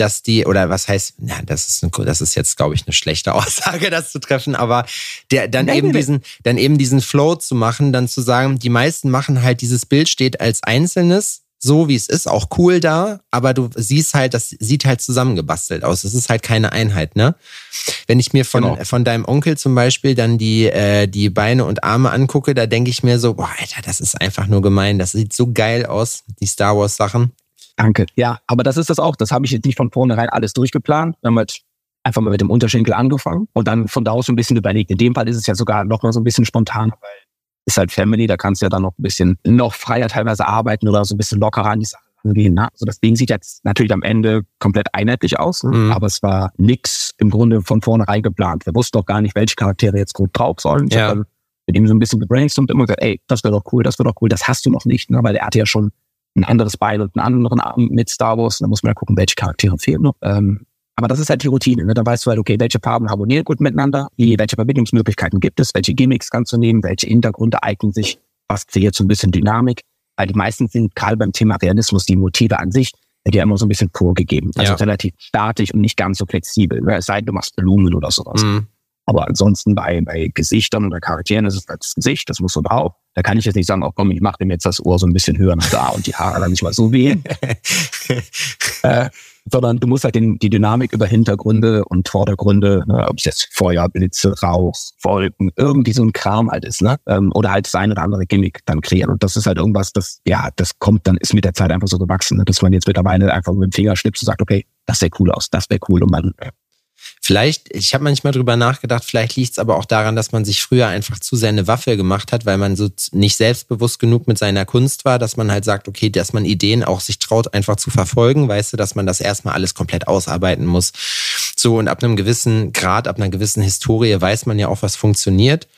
dass die, oder was heißt, ja, das ist, ein, das ist jetzt, glaube ich, eine schlechte Aussage, das zu treffen, aber der, dann Nein, eben diesen, dann eben diesen Flow zu machen, dann zu sagen, die meisten machen halt, dieses Bild steht als einzelnes so wie es ist, auch cool da, aber du siehst halt, das sieht halt zusammengebastelt aus. Es ist halt keine Einheit, ne? Wenn ich mir von, genau. von deinem Onkel zum Beispiel dann die, äh, die Beine und Arme angucke, da denke ich mir so, boah, Alter, das ist einfach nur gemein. Das sieht so geil aus, die Star Wars Sachen. Danke. Ja, aber das ist das auch. Das habe ich jetzt nicht von vornherein alles durchgeplant. Wir haben halt einfach mal mit dem Unterschenkel angefangen und dann von da aus so ein bisschen überlegt. In dem Fall ist es ja sogar noch mal so ein bisschen spontan, weil ist halt Family, da kannst du ja dann noch ein bisschen noch freier teilweise arbeiten oder so ein bisschen lockerer an die Sachen angehen. Ne? Also das Ding sieht jetzt natürlich am Ende komplett einheitlich aus, ne? mhm. aber es war nix im Grunde von vornherein geplant. Wir wussten doch gar nicht, welche Charaktere jetzt gut drauf sollen. Ja. mit ihm so ein bisschen gebrainstormt und immer gesagt, ey, das wäre doch cool, das wäre doch cool, das hast du noch nicht, ne? weil er hatte ja schon ein anderes Bein und einen anderen Arm mit Star Wars. Da muss man ja gucken, welche Charaktere fehlen noch. Ähm, aber das ist halt die Routine. Ne? Da weißt du halt, okay, welche Farben harmonieren gut miteinander, welche Verbindungsmöglichkeiten gibt es, welche Gimmicks kannst du nehmen, welche Hintergründe eignen sich, was kreiert so ein bisschen Dynamik. Weil die meisten sind gerade beim Thema Realismus die Motive an sich, die ja immer so ein bisschen vorgegeben. Also ja. relativ statisch und nicht ganz so flexibel. Ne? Es sei denn, du machst Blumen oder sowas. Mhm. Aber ansonsten bei, bei Gesichtern oder Charakteren ist es halt das Gesicht, das muss so drauf. Da kann ich jetzt nicht sagen, oh komm, ich mache dem jetzt das Ohr so ein bisschen höher nach da und die Haare dann nicht mal so weh. äh, sondern du musst halt den, die Dynamik über Hintergründe und Vordergründe, ne, ob es jetzt Feuer, Blitze, Rauch, Wolken, irgendwie so ein Kram halt ist, ne? Ähm, oder halt das eine oder andere Gimmick dann kreieren. Und das ist halt irgendwas, das, ja, das kommt dann, ist mit der Zeit einfach so gewachsen, ne? dass man jetzt mittlerweile einfach mit dem Finger schnipst und sagt, okay, das sähe cool aus, das wäre cool und man Vielleicht, ich habe manchmal drüber nachgedacht, vielleicht liegt es aber auch daran, dass man sich früher einfach zu sehr eine Waffe gemacht hat, weil man so nicht selbstbewusst genug mit seiner Kunst war, dass man halt sagt, okay, dass man Ideen auch sich traut, einfach zu verfolgen, weißt du, dass man das erstmal alles komplett ausarbeiten muss. So, und ab einem gewissen Grad, ab einer gewissen Historie weiß man ja auch, was funktioniert.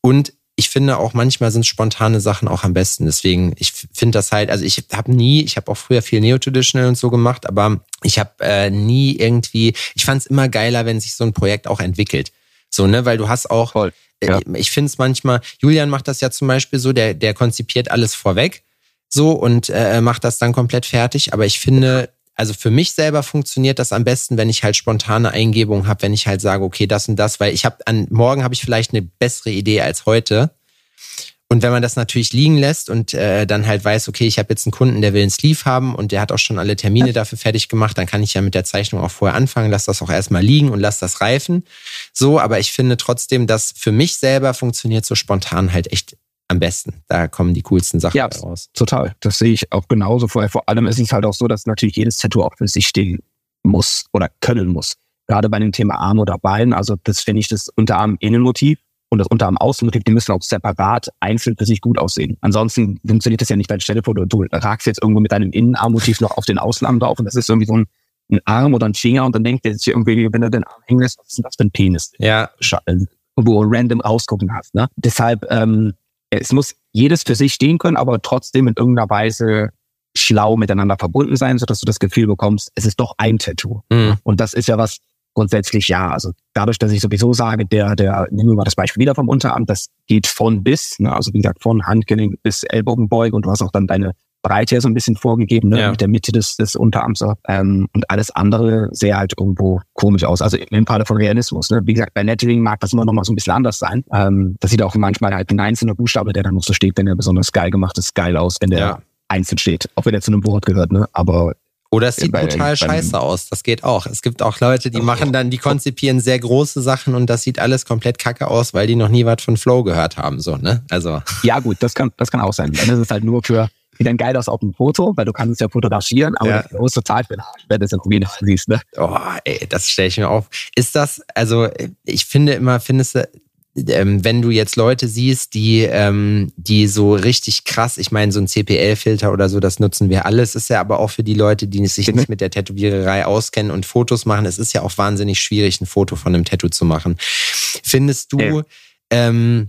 Und ich finde auch manchmal sind spontane Sachen auch am besten. Deswegen, ich finde das halt, also ich habe nie, ich habe auch früher viel Neo-Traditional und so gemacht, aber ich habe äh, nie irgendwie, ich fand es immer geiler, wenn sich so ein Projekt auch entwickelt. So, ne, weil du hast auch, Voll, äh, ja. äh, ich finde es manchmal, Julian macht das ja zum Beispiel so, der, der konzipiert alles vorweg so und äh, macht das dann komplett fertig. Aber ich finde, also für mich selber funktioniert das am besten, wenn ich halt spontane Eingebungen habe, wenn ich halt sage, okay, das und das, weil ich habe an morgen habe ich vielleicht eine bessere Idee als heute. Und wenn man das natürlich liegen lässt und äh, dann halt weiß, okay, ich habe jetzt einen Kunden, der will einen Sleeve haben und der hat auch schon alle Termine dafür fertig gemacht, dann kann ich ja mit der Zeichnung auch vorher anfangen, lass das auch erstmal liegen und lass das reifen. So, aber ich finde trotzdem, dass für mich selber funktioniert so spontan halt echt am besten. Da kommen die coolsten Sachen ja, raus. Total. Das sehe ich auch genauso. Vor, vor allem ist es halt auch so, dass natürlich jedes Tattoo auch für sich stehen muss oder können muss. Gerade bei dem Thema Arm oder Bein. Also das finde ich das Unterarm-Innenmotiv und das Unterarm-Außenmotiv, die müssen auch separat einzeln für sich gut aussehen. Ansonsten funktioniert das ja nicht, weil stell dir vor, du, du ragst jetzt irgendwo mit deinem Innenarmmotiv noch auf den Außenarm drauf und das ist irgendwie so ein, ein Arm oder ein Finger und dann denkt der sich irgendwie, wenn du den Arm hängen lässt, was ist denn das für ein Penis? Ja. Wo du random rausgucken hast. Ne? Deshalb ähm, es muss jedes für sich stehen können, aber trotzdem in irgendeiner Weise schlau miteinander verbunden sein, sodass du das Gefühl bekommst, es ist doch ein Tattoo. Mhm. Und das ist ja was grundsätzlich ja. Also dadurch, dass ich sowieso sage, der, der, nehmen wir mal das Beispiel wieder vom Unterarm, das geht von bis, ne? also wie gesagt, von Handgelenk bis Ellbogenbeug und du hast auch dann deine Breite ja so ein bisschen vorgegeben, ne? Ja. mit der Mitte des, des Unterarms. Ähm, und alles andere sähe halt irgendwo komisch aus. Also im Falle von Realismus. Ne? Wie gesagt, bei Lettering mag das immer noch mal so ein bisschen anders sein. Ähm, das sieht auch manchmal halt ein einzelner Buchstabe, der dann noch so steht, wenn er besonders geil gemacht ist, geil aus, wenn der ja. einzeln steht. Auch wenn er zu einem Wort gehört, ne? Aber oder es sieht bei, brutal bei, scheiße aus. Das geht auch. Es gibt auch Leute, die machen dann, die konzipieren sehr große Sachen und das sieht alles komplett kacke aus, weil die noch nie was von Flow gehört haben, so, ne? Also. Ja, gut, das kann, das kann auch sein. Dann ist es halt nur für, sieht dann geil aus auf dem Foto, weil du kannst es ja fotografieren, aber ja. du musst total für den Arsch, wenn du es in siehst, ne? Oh, ey, das stelle ich mir auf. Ist das, also, ich finde immer, findest du, ähm, wenn du jetzt Leute siehst, die, ähm, die so richtig krass, ich meine, so ein CPL-Filter oder so, das nutzen wir alles. Ist ja aber auch für die Leute, die sich nicht mit der Tätowiererei auskennen und Fotos machen. Es ist ja auch wahnsinnig schwierig, ein Foto von einem Tattoo zu machen. Findest du, ja. ähm,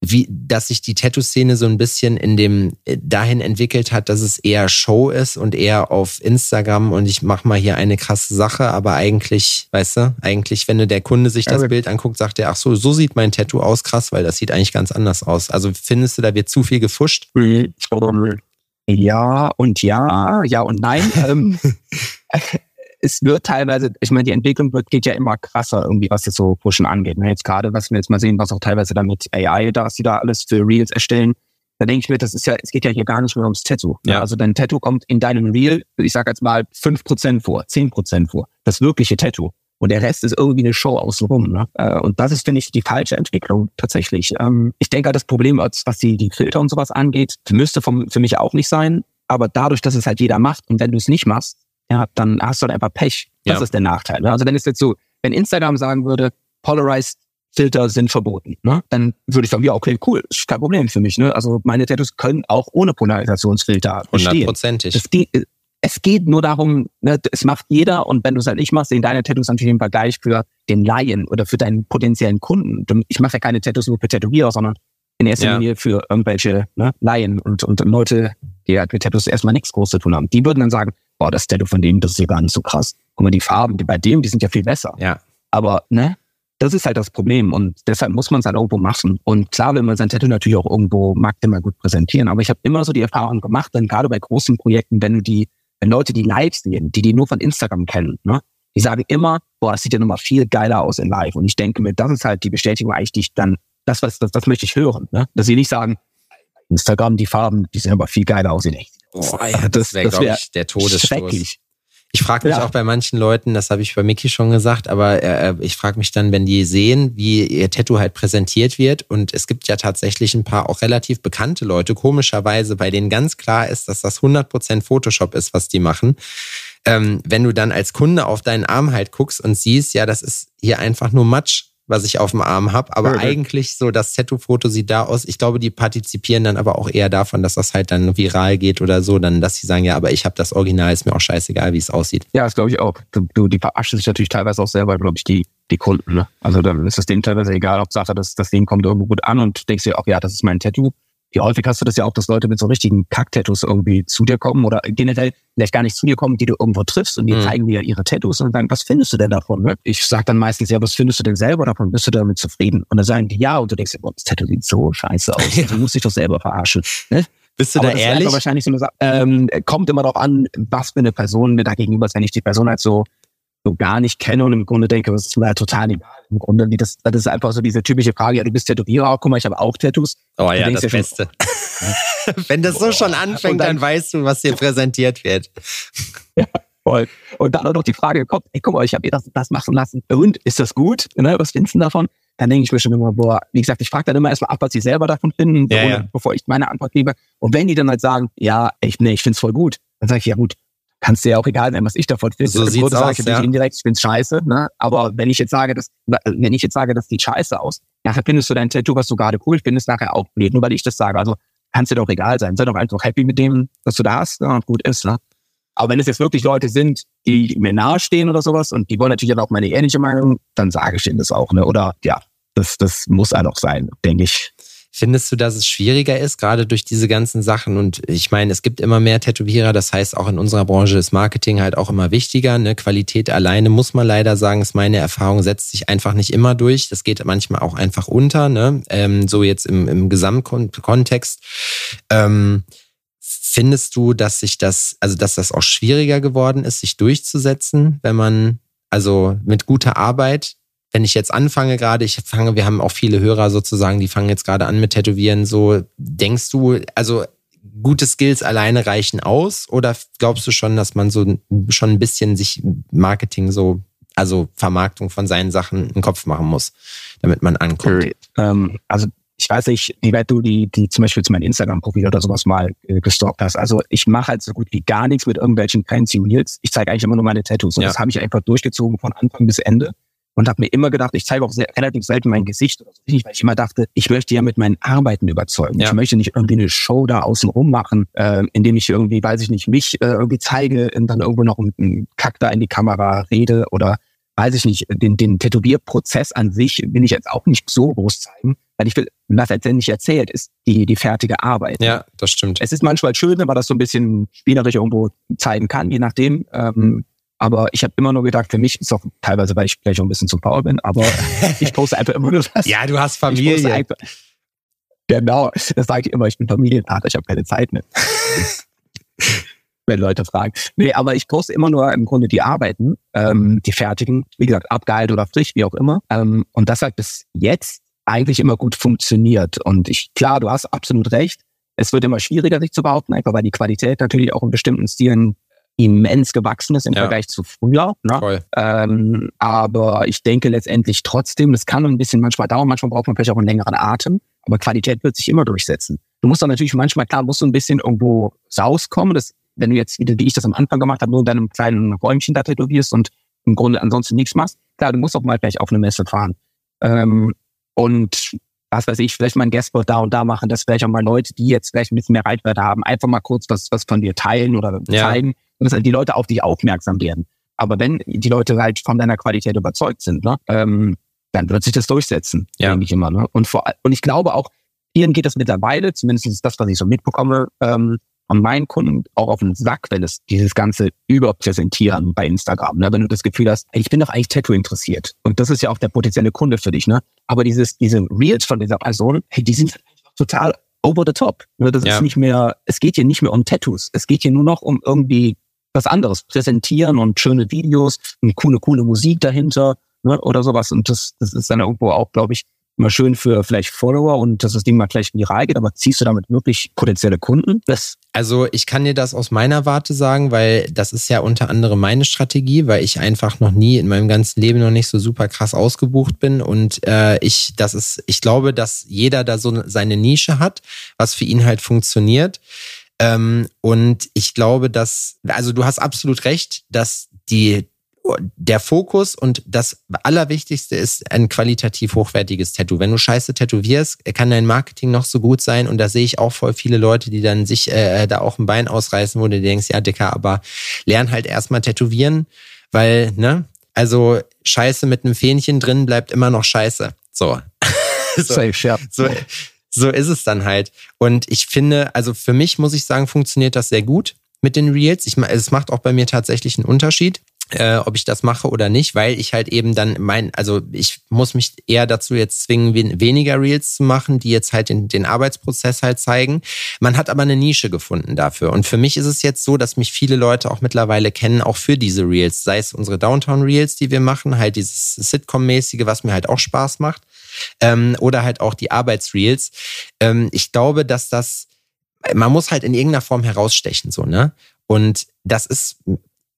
wie, dass sich die Tattoo-Szene so ein bisschen in dem äh, dahin entwickelt hat, dass es eher Show ist und eher auf Instagram und ich mach mal hier eine krasse Sache, aber eigentlich, weißt du, eigentlich, wenn der Kunde sich das ja, Bild anguckt, sagt er, ach so, so sieht mein Tattoo aus, krass, weil das sieht eigentlich ganz anders aus. Also findest du, da wird zu viel gefuscht? Ja und ja, ja und nein. Es wird teilweise, ich meine, die Entwicklung wird, geht ja immer krasser irgendwie, was jetzt so Pushen angeht. Ne? Jetzt gerade, was wir jetzt mal sehen, was auch teilweise dann mit AI da, was die da alles für Reels erstellen, da denke ich mir, das ist ja, es geht ja hier gar nicht mehr ums Tattoo. Ne? Ja. Also dein Tattoo kommt in deinem Reel, ich sage jetzt mal, fünf Prozent vor, zehn Prozent vor. Das wirkliche Tattoo. Und der Rest ist irgendwie eine Show außenrum. Ne? Äh, und das ist, finde ich, die falsche Entwicklung tatsächlich. Ähm, ich denke, das Problem, was die, die Filter und sowas angeht, müsste vom, für mich auch nicht sein. Aber dadurch, dass es halt jeder macht und wenn du es nicht machst, ja, dann hast du halt einfach Pech. Das ja. ist der Nachteil. Ne? Also wenn es jetzt so, wenn Instagram sagen würde, Polarized Filter sind verboten, ne? dann würde ich sagen, ja, okay, cool, ist kein Problem für mich. Ne? Also meine Tattoos können auch ohne Polarisationsfilter bestehen. Hundertprozentig. Es geht, es geht nur darum, ne, es macht jeder und wenn du es halt nicht machst, sehen deine Tattoos natürlich im Vergleich für den Laien oder für deinen potenziellen Kunden. Ich mache ja keine Tattoos nur für Tätowierer, sondern in erster ja. Linie für irgendwelche ne, Laien und, und Leute, die halt mit Tattoos erstmal nichts groß zu tun haben. Die würden dann sagen, boah, das Tattoo von dem, das ist ja gar nicht so krass. Guck mal, die Farben, die bei dem, die sind ja viel besser. Ja. Aber, ne, das ist halt das Problem und deshalb muss man es halt irgendwo machen. Und klar will man sein Tattoo natürlich auch irgendwo maximal gut präsentieren, aber ich habe immer so die Erfahrung gemacht, dann gerade bei großen Projekten, wenn du die, wenn Leute die live sehen, die die nur von Instagram kennen, ne, die sagen immer, boah, das sieht ja nochmal viel geiler aus in live. Und ich denke mir, das ist halt die Bestätigung eigentlich, die ich dann, das, was, das, das möchte ich hören, ne? Dass sie nicht sagen, Instagram, die Farben, die sehen aber viel geiler aus in echt. Boah, das, wäre, glaube ich, der Todesstoß. Ich frage mich ja. auch bei manchen Leuten, das habe ich bei Mickey schon gesagt, aber äh, ich frage mich dann, wenn die sehen, wie ihr Tattoo halt präsentiert wird und es gibt ja tatsächlich ein paar auch relativ bekannte Leute, komischerweise, bei denen ganz klar ist, dass das 100% Photoshop ist, was die machen. Ähm, wenn du dann als Kunde auf deinen Arm halt guckst und siehst, ja, das ist hier einfach nur Matsch, was ich auf dem Arm habe. Aber mhm. eigentlich so das Tattoo-Foto sieht da aus. Ich glaube, die partizipieren dann aber auch eher davon, dass das halt dann viral geht oder so, dann, dass sie sagen, ja, aber ich habe das Original, ist mir auch scheißegal, wie es aussieht. Ja, das glaube ich auch. Du, die verarschen sich natürlich teilweise auch selber, glaube ich, die, die Kunden. Ne? Also dann ist es denen teilweise egal, ob Sache, das, das Ding kommt irgendwo gut an und denkst dir auch, ja, das ist mein Tattoo wie häufig hast du das ja auch, dass Leute mit so richtigen Kack-Tattoos irgendwie zu dir kommen oder generell vielleicht gar nicht zu dir kommen, die du irgendwo triffst und die mhm. zeigen dir ihre Tattoos und sagen, was findest du denn davon? Ne? Ich sag dann meistens, ja, was findest du denn selber davon? Bist du damit zufrieden? Und dann sagen die ja und du denkst, boah, das Tattoo sieht so scheiße aus. Ja. Du musst dich doch selber verarschen. Ne? Bist du aber da ehrlich? wahrscheinlich so eine, ähm, kommt immer darauf an, was für eine Person mir da gegenüber ist, wenn ich die Person halt so so gar nicht kenne und im Grunde denke, das ist mir total egal. Im Grunde, das, das ist einfach so diese typische Frage, ja, du bist Tätowierer, guck mal, ich habe auch Tattoos. Oh ja, das Beste. Schon, Wenn das so schon anfängt, dann, dann, weißt du, was dir präsentiert wird. ja, voll. Und dann auch noch die Frage kommt, ey, guck mal, ich habe mir das, das machen lassen. Und, ist das gut? Ne, was findest du davon? Dann denke ich mir schon immer, boah, wie gesagt, ich frage dann immer erstmal ab, was sie selber davon finden, ja, ja. bevor ich meine Antwort gebe. Und wenn die dann halt sagen, ja, ich, nee, ich find's voll gut, dann sage ich, ja gut, kannst dir ja auch egal sein, was ich davon finde. So sieht's aus, sage ich ja. indirekt, ich find's scheiße, ne? Aber wenn ich jetzt sage, dass, wenn ich jetzt sage, das sieht scheiße aus, nachher findest du dein Tattoo, was du gerade cool findest, nachher auch blöd, nur weil ich das sage. Also kannst dir doch egal sein. Sei doch einfach happy mit dem, was du da hast, ne? und gut ist, ne? Aber wenn es jetzt wirklich Leute sind, die mir nahestehen oder sowas und die wollen natürlich dann auch meine ehrliche Meinung, dann sage ich ihnen das auch, ne? Oder ja, das, das muss halt auch sein, denke ich. Findest du, dass es schwieriger ist, gerade durch diese ganzen Sachen? Und ich meine, es gibt immer mehr Tätowierer, das heißt, auch in unserer Branche ist Marketing halt auch immer wichtiger. Ne? Qualität alleine, muss man leider sagen, ist meine Erfahrung, setzt sich einfach nicht immer durch. Das geht manchmal auch einfach unter, ne? Ähm, so jetzt im, im Gesamtkontext. Ähm, findest du, dass sich das, also dass das auch schwieriger geworden ist, sich durchzusetzen, wenn man also mit guter Arbeit wenn ich jetzt anfange gerade, ich fange, wir haben auch viele Hörer sozusagen, die fangen jetzt gerade an mit Tätowieren, so denkst du, also gute Skills alleine reichen aus oder glaubst du schon, dass man so schon ein bisschen sich Marketing so, also Vermarktung von seinen Sachen im Kopf machen muss, damit man ankommt? Ähm, also ich weiß nicht, wie weit du die, die zum Beispiel zu meinem Instagram-Profil oder sowas mal äh, gestalkt hast. Also ich mache halt so gut wie gar nichts mit irgendwelchen fancy Reels. Ich zeige eigentlich immer nur meine Tattoos. Und ja. das habe ich einfach durchgezogen von Anfang bis Ende und habe mir immer gedacht, ich zeige auch sehr, relativ selten mein Gesicht oder so, weil ich immer dachte, ich möchte ja mit meinen Arbeiten überzeugen. Ja. Ich möchte nicht irgendwie eine Show da außen rum machen, äh, indem ich irgendwie, weiß ich nicht, mich äh, irgendwie zeige und dann irgendwo noch einen Kack da in die Kamera rede oder weiß ich nicht, den, den Tätowierprozess an sich will ich jetzt auch nicht so groß zeigen, weil ich will, was letztendlich erzählt, ist die, die fertige Arbeit. Ja, das stimmt. Es ist manchmal schön, wenn man das so ein bisschen spielerisch irgendwo zeigen kann, je nachdem. Ähm, aber ich habe immer nur gedacht, für mich ist auch teilweise, weil ich vielleicht auch ein bisschen zu faul bin, aber ich poste einfach immer nur das. Ja, du hast Familie. Einfach, genau, das sage ich immer, ich bin Familienvater, ich habe keine Zeit mehr. wenn Leute fragen. Nee, aber ich poste immer nur im Grunde die Arbeiten, ähm, die fertigen, wie gesagt, abgeheilt oder frisch, wie auch immer. Ähm, und das hat bis jetzt eigentlich immer gut funktioniert. Und ich, klar, du hast absolut recht. Es wird immer schwieriger, sich zu behaupten, einfach weil die Qualität natürlich auch in bestimmten Stilen immens gewachsen ist im ja. Vergleich zu früher. Ne? Ähm, aber ich denke letztendlich trotzdem, das kann ein bisschen manchmal dauern, manchmal braucht man vielleicht auch einen längeren Atem, aber Qualität wird sich immer durchsetzen. Du musst dann natürlich manchmal, klar, musst du ein bisschen irgendwo rauskommen. Das wenn du jetzt, wie ich das am Anfang gemacht habe, nur in deinem kleinen Räumchen da tätowierst und im Grunde ansonsten nichts machst, klar, du musst auch mal gleich auf eine Messe fahren. Ähm, und was weiß ich, vielleicht mal ein Guestboard da und da machen, dass vielleicht auch mal Leute, die jetzt vielleicht ein bisschen mehr Reichweite haben, einfach mal kurz was, was von dir teilen oder ja. zeigen und dass halt die Leute auf dich aufmerksam werden. Aber wenn die Leute halt von deiner Qualität überzeugt sind, ne, ähm, dann wird sich das durchsetzen, ja. denke ich immer. Ne? Und, vor, und ich glaube auch, vielen geht das mittlerweile, zumindest ist das, was ich so mitbekomme, ähm, von meinen Kunden auch auf den Sack, wenn es dieses ganze Überpräsentieren bei Instagram, ne? wenn du das Gefühl hast, ich bin doch eigentlich Tattoo interessiert. Und das ist ja auch der potenzielle Kunde für dich, ne? Aber dieses, diese Reels von dieser Person, hey, die sind total over the top. Ne? Das ja. ist nicht mehr, es geht hier nicht mehr um Tattoos. Es geht hier nur noch um irgendwie was anderes. Präsentieren und schöne Videos und coole, coole Musik dahinter, ne? oder sowas. Und das, das ist dann irgendwo auch, glaube ich, immer schön für vielleicht Follower und dass das Ding mal gleich viral geht, aber ziehst du damit wirklich potenzielle Kunden? Das also ich kann dir das aus meiner Warte sagen, weil das ist ja unter anderem meine Strategie, weil ich einfach noch nie in meinem ganzen Leben noch nicht so super krass ausgebucht bin und äh, ich das ist ich glaube, dass jeder da so seine Nische hat, was für ihn halt funktioniert. Ähm, und ich glaube, dass also du hast absolut recht, dass die der Fokus und das Allerwichtigste ist ein qualitativ hochwertiges Tattoo. Wenn du scheiße tätowierst, kann dein Marketing noch so gut sein und da sehe ich auch voll viele Leute, die dann sich äh, da auch ein Bein ausreißen, wo du denkst, ja Dicker, aber lern halt erstmal tätowieren, weil, ne, also Scheiße mit einem Fähnchen drin bleibt immer noch Scheiße. So. so, Safe, ja. so, so ist es dann halt. Und ich finde, also für mich muss ich sagen, funktioniert das sehr gut mit den Reels. Ich, es macht auch bei mir tatsächlich einen Unterschied äh, ob ich das mache oder nicht, weil ich halt eben dann mein, also ich muss mich eher dazu jetzt zwingen, wen, weniger Reels zu machen, die jetzt halt den, den Arbeitsprozess halt zeigen. Man hat aber eine Nische gefunden dafür. Und für mich ist es jetzt so, dass mich viele Leute auch mittlerweile kennen, auch für diese Reels, sei es unsere Downtown Reels, die wir machen, halt dieses Sitcom-mäßige, was mir halt auch Spaß macht, ähm, oder halt auch die Arbeitsreels. Ähm, ich glaube, dass das man muss halt in irgendeiner Form herausstechen, so, ne? Und das ist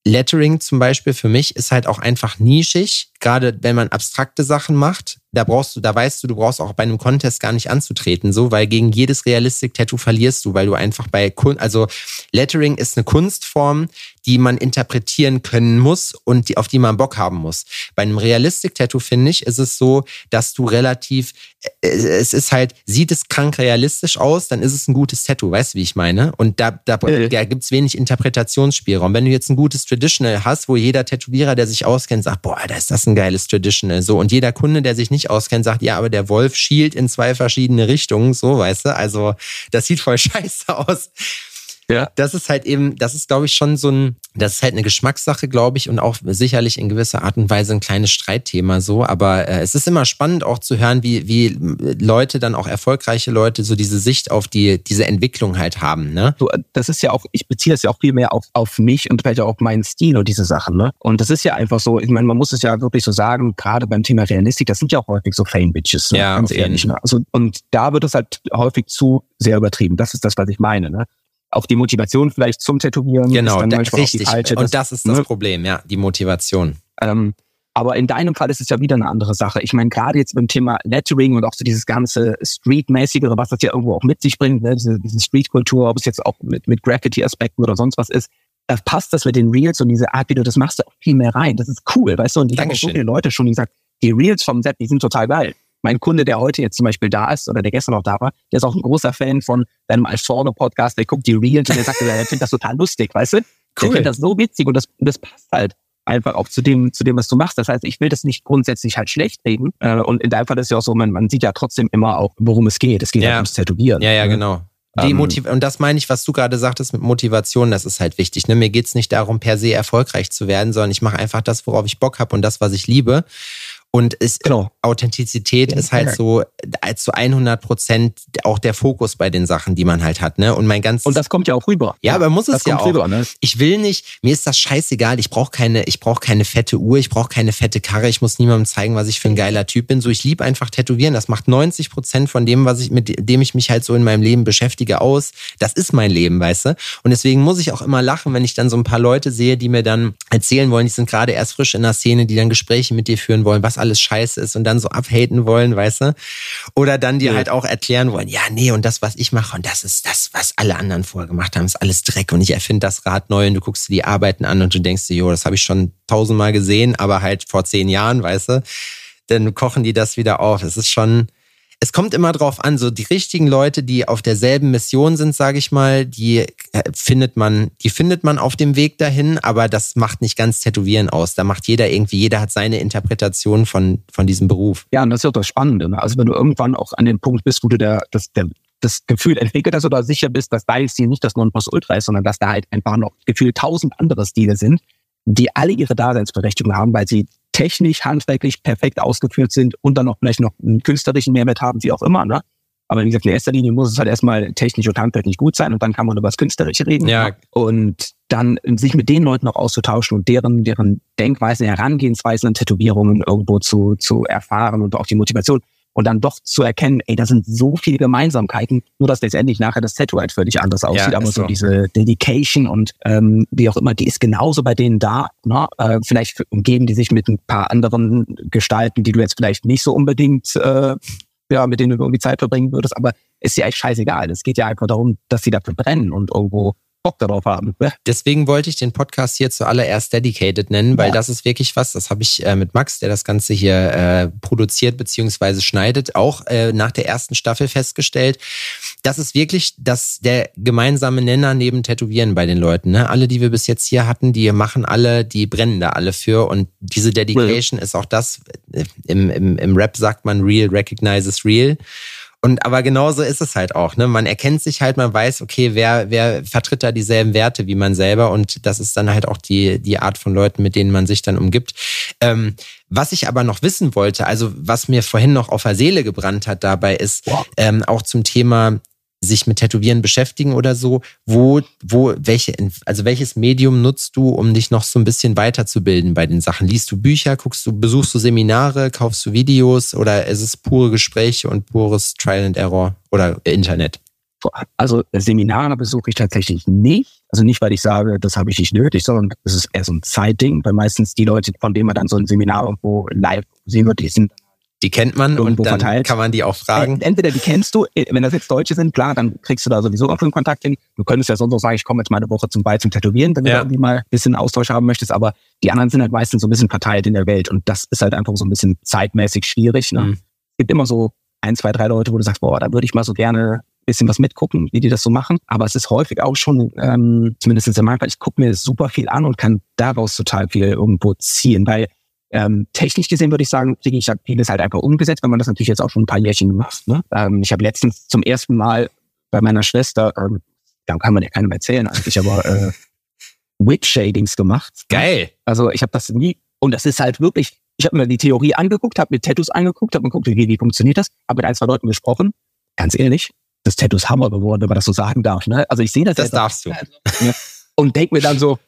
Lettering zum Beispiel für mich ist halt auch einfach nischig, gerade wenn man abstrakte Sachen macht. Da brauchst du, da weißt du, du brauchst auch bei einem Contest gar nicht anzutreten, so, weil gegen jedes Realistic-Tattoo verlierst du, weil du einfach bei Kun also Lettering ist eine Kunstform, die man interpretieren können muss und die, auf die man Bock haben muss. Bei einem Realistic-Tattoo, finde ich, ist es so, dass du relativ, äh, es ist halt, sieht es krank realistisch aus, dann ist es ein gutes Tattoo, weißt du, wie ich meine? Und da, da, äh. da gibt's wenig Interpretationsspielraum. Wenn du jetzt ein gutes Traditional hast, wo jeder Tätowierer, der sich auskennt, sagt, boah, da ist das ein geiles Traditional, so. Und jeder Kunde, der sich nicht auskennt, sagt, ja, aber der Wolf schielt in zwei verschiedene Richtungen, so, weißt du? Also, das sieht voll scheiße aus. Ja. Das ist halt eben, das ist, glaube ich, schon so ein, das ist halt eine Geschmackssache, glaube ich, und auch sicherlich in gewisser Art und Weise ein kleines Streitthema so. Aber äh, es ist immer spannend auch zu hören, wie, wie Leute dann auch erfolgreiche Leute so diese Sicht auf die, diese Entwicklung halt haben. Ne? So, das ist ja auch, ich beziehe das ja auch viel mehr auf, auf mich und vielleicht auch auf meinen Stil und diese Sachen. Ne? Und das ist ja einfach so, ich meine, man muss es ja wirklich so sagen, gerade beim Thema Realistik, das sind ja auch häufig so Fame-Bitches, ne? ja, ganz ehrlich. Ne? Also, und da wird es halt häufig zu sehr übertrieben. Das ist das, was ich meine. Ne? Auch die Motivation vielleicht zum Tätowieren genau, manchmal richtig. die falsche. Und das ist das ne? Problem, ja, die Motivation. Ähm, aber in deinem Fall ist es ja wieder eine andere Sache. Ich meine, gerade jetzt beim Thema Lettering und auch so dieses ganze Street-mäßigere, was das ja irgendwo auch mit sich bringt, ne? diese, diese Street-Kultur, ob es jetzt auch mit, mit Graffiti-Aspekten oder sonst was ist, da passt das mit den Reels und diese Art, wie du das machst, auch viel mehr rein. Das ist cool, weißt du? Und ich habe so viele Leute schon gesagt, die Reels vom Set, die sind total geil mein Kunde, der heute jetzt zum Beispiel da ist oder der gestern noch da war, der ist auch ein großer Fan von deinem Alforno-Podcast, der guckt die Reels und der sagt, er findet das total lustig, weißt du? Cool. Der findet das so witzig und das, das passt halt einfach auch zu dem, zu dem, was du machst. Das heißt, ich will das nicht grundsätzlich halt schlecht reden. Äh, und in deinem Fall ist ja auch so, man, man sieht ja trotzdem immer auch, worum es geht. Es geht ja, ums Tätowieren. Ja, ja, ne? genau. Die ähm, Motiv und das meine ich, was du gerade sagtest mit Motivation, das ist halt wichtig. Ne? Mir geht's nicht darum, per se erfolgreich zu werden, sondern ich mache einfach das, worauf ich Bock habe und das, was ich liebe. Und ist, genau. Authentizität ja, ist halt so als zu 100 Prozent auch der Fokus bei den Sachen, die man halt hat, ne? Und mein ganzes und das kommt ja auch rüber. Ja, aber muss es ja auch. Rüber, ne? Ich will nicht. Mir ist das scheißegal. Ich brauche keine. Ich brauche keine fette Uhr. Ich brauche keine fette Karre. Ich muss niemandem zeigen, was ich für ein geiler Typ bin. So, ich liebe einfach Tätowieren. Das macht 90 Prozent von dem, was ich mit dem ich mich halt so in meinem Leben beschäftige, aus. Das ist mein Leben, weißt du. Und deswegen muss ich auch immer lachen, wenn ich dann so ein paar Leute sehe, die mir dann erzählen wollen, die sind gerade erst frisch in der Szene, die dann Gespräche mit dir führen wollen, was alles scheiße ist und dann so abhaten wollen, weißt du? Oder dann dir ja. halt auch erklären wollen, ja, nee, und das, was ich mache, und das ist das, was alle anderen vorher gemacht haben, ist alles Dreck und ich erfinde das Rad neu und du guckst dir die Arbeiten an und du denkst dir, jo, das habe ich schon tausendmal gesehen, aber halt vor zehn Jahren, weißt du? Dann kochen die das wieder auf. Es ist schon, es kommt immer drauf an, so die richtigen Leute, die auf derselben Mission sind, sage ich mal, die äh, findet man, die findet man auf dem Weg dahin, aber das macht nicht ganz Tätowieren aus. Da macht jeder irgendwie, jeder hat seine Interpretation von, von diesem Beruf. Ja, und das ist ja das Spannende. Ne? Also wenn du irgendwann auch an den Punkt bist, wo du der, das, der, das Gefühl entwickelt hast oder sicher bist, dass dein Stil nicht das Nonplusultra ist, sondern dass da halt einfach noch gefühlt tausend andere Stile sind, die alle ihre Daseinsberechtigung haben, weil sie technisch, handwerklich perfekt ausgeführt sind und dann noch vielleicht noch einen künstlerischen Mehrwert haben, wie auch immer. Ne? Aber wie gesagt, in erster Linie muss es halt erstmal technisch und handwerklich gut sein und dann kann man über das Künstlerische reden. Ja. Und dann sich mit den Leuten noch auszutauschen und deren, deren Denkweisen, Herangehensweisen an Tätowierungen irgendwo zu, zu erfahren und auch die Motivation und dann doch zu erkennen, ey, da sind so viele Gemeinsamkeiten, nur dass letztendlich nachher das Tattoo halt völlig anders aussieht. Ja, aber so, so diese Dedication und ähm, wie auch immer, die ist genauso bei denen da. Ne? Äh, vielleicht umgeben die sich mit ein paar anderen Gestalten, die du jetzt vielleicht nicht so unbedingt, äh, ja, mit denen du irgendwie Zeit verbringen würdest, aber ist ja eigentlich scheißegal. Es geht ja einfach darum, dass sie dafür brennen und irgendwo Bock darauf haben. Deswegen wollte ich den Podcast hier zuallererst Dedicated nennen, weil ja. das ist wirklich was, das habe ich äh, mit Max, der das Ganze hier äh, produziert bzw. schneidet, auch äh, nach der ersten Staffel festgestellt. Das ist wirklich das, der gemeinsame Nenner neben Tätowieren bei den Leuten. Ne? Alle, die wir bis jetzt hier hatten, die machen alle, die brennen da alle für und diese Dedication ja. ist auch das, äh, im, im, im Rap sagt man real recognizes real. Und aber genauso ist es halt auch. Ne? Man erkennt sich halt, man weiß, okay, wer, wer vertritt da dieselben Werte wie man selber und das ist dann halt auch die, die Art von Leuten, mit denen man sich dann umgibt. Ähm, was ich aber noch wissen wollte, also was mir vorhin noch auf der Seele gebrannt hat dabei, ist ähm, auch zum Thema sich mit Tätowieren beschäftigen oder so, wo, wo, welche, also welches Medium nutzt du, um dich noch so ein bisschen weiterzubilden bei den Sachen? Liest du Bücher, guckst du, besuchst du Seminare, kaufst du Videos oder ist es pure Gespräche und pures Trial and Error oder Internet? Also Seminare besuche ich tatsächlich nicht. Also nicht, weil ich sage, das habe ich nicht nötig, sondern es ist eher so ein Zeitding, weil meistens die Leute, von denen man dann so ein Seminar irgendwo live sehen wird, die sind die kennt man und dann verteilt. kann man die auch fragen. Entweder die kennst du, äh, wenn das jetzt Deutsche sind, klar, dann kriegst du da sowieso auch einen Kontakt hin. Du könntest ja sonst auch sagen, ich komme jetzt mal eine Woche zum Ball zum Tätowieren, wenn ja. du irgendwie mal ein bisschen Austausch haben möchtest. Aber die anderen sind halt meistens so ein bisschen verteilt in der Welt und das ist halt einfach so ein bisschen zeitmäßig schwierig. Ne? Mhm. Es gibt immer so ein, zwei, drei Leute, wo du sagst, boah, da würde ich mal so gerne ein bisschen was mitgucken, wie die das so machen. Aber es ist häufig auch schon, ähm, zumindest in meinem Fall, ich gucke mir super viel an und kann daraus total viel irgendwo ziehen, weil ähm, technisch gesehen würde ich sagen, ich vieles halt einfach umgesetzt, wenn man das natürlich jetzt auch schon ein paar Jährchen macht. Ne? Ähm, ich habe letztens zum ersten Mal bei meiner Schwester, ähm, da kann man ja keinem erzählen eigentlich, aber äh, Witch-Shadings gemacht. Geil. Also ich habe das nie, und das ist halt wirklich, ich habe mir die Theorie angeguckt, habe mir Tattoos angeguckt, habe mir geguckt, wie, wie funktioniert das, habe mit ein, zwei Leuten gesprochen. Ganz ehrlich, das Tattoo ist Hammer geworden, wenn man das so sagen darf. Ne? Also ich sehe das. Das darfst du. Und denk mir dann so,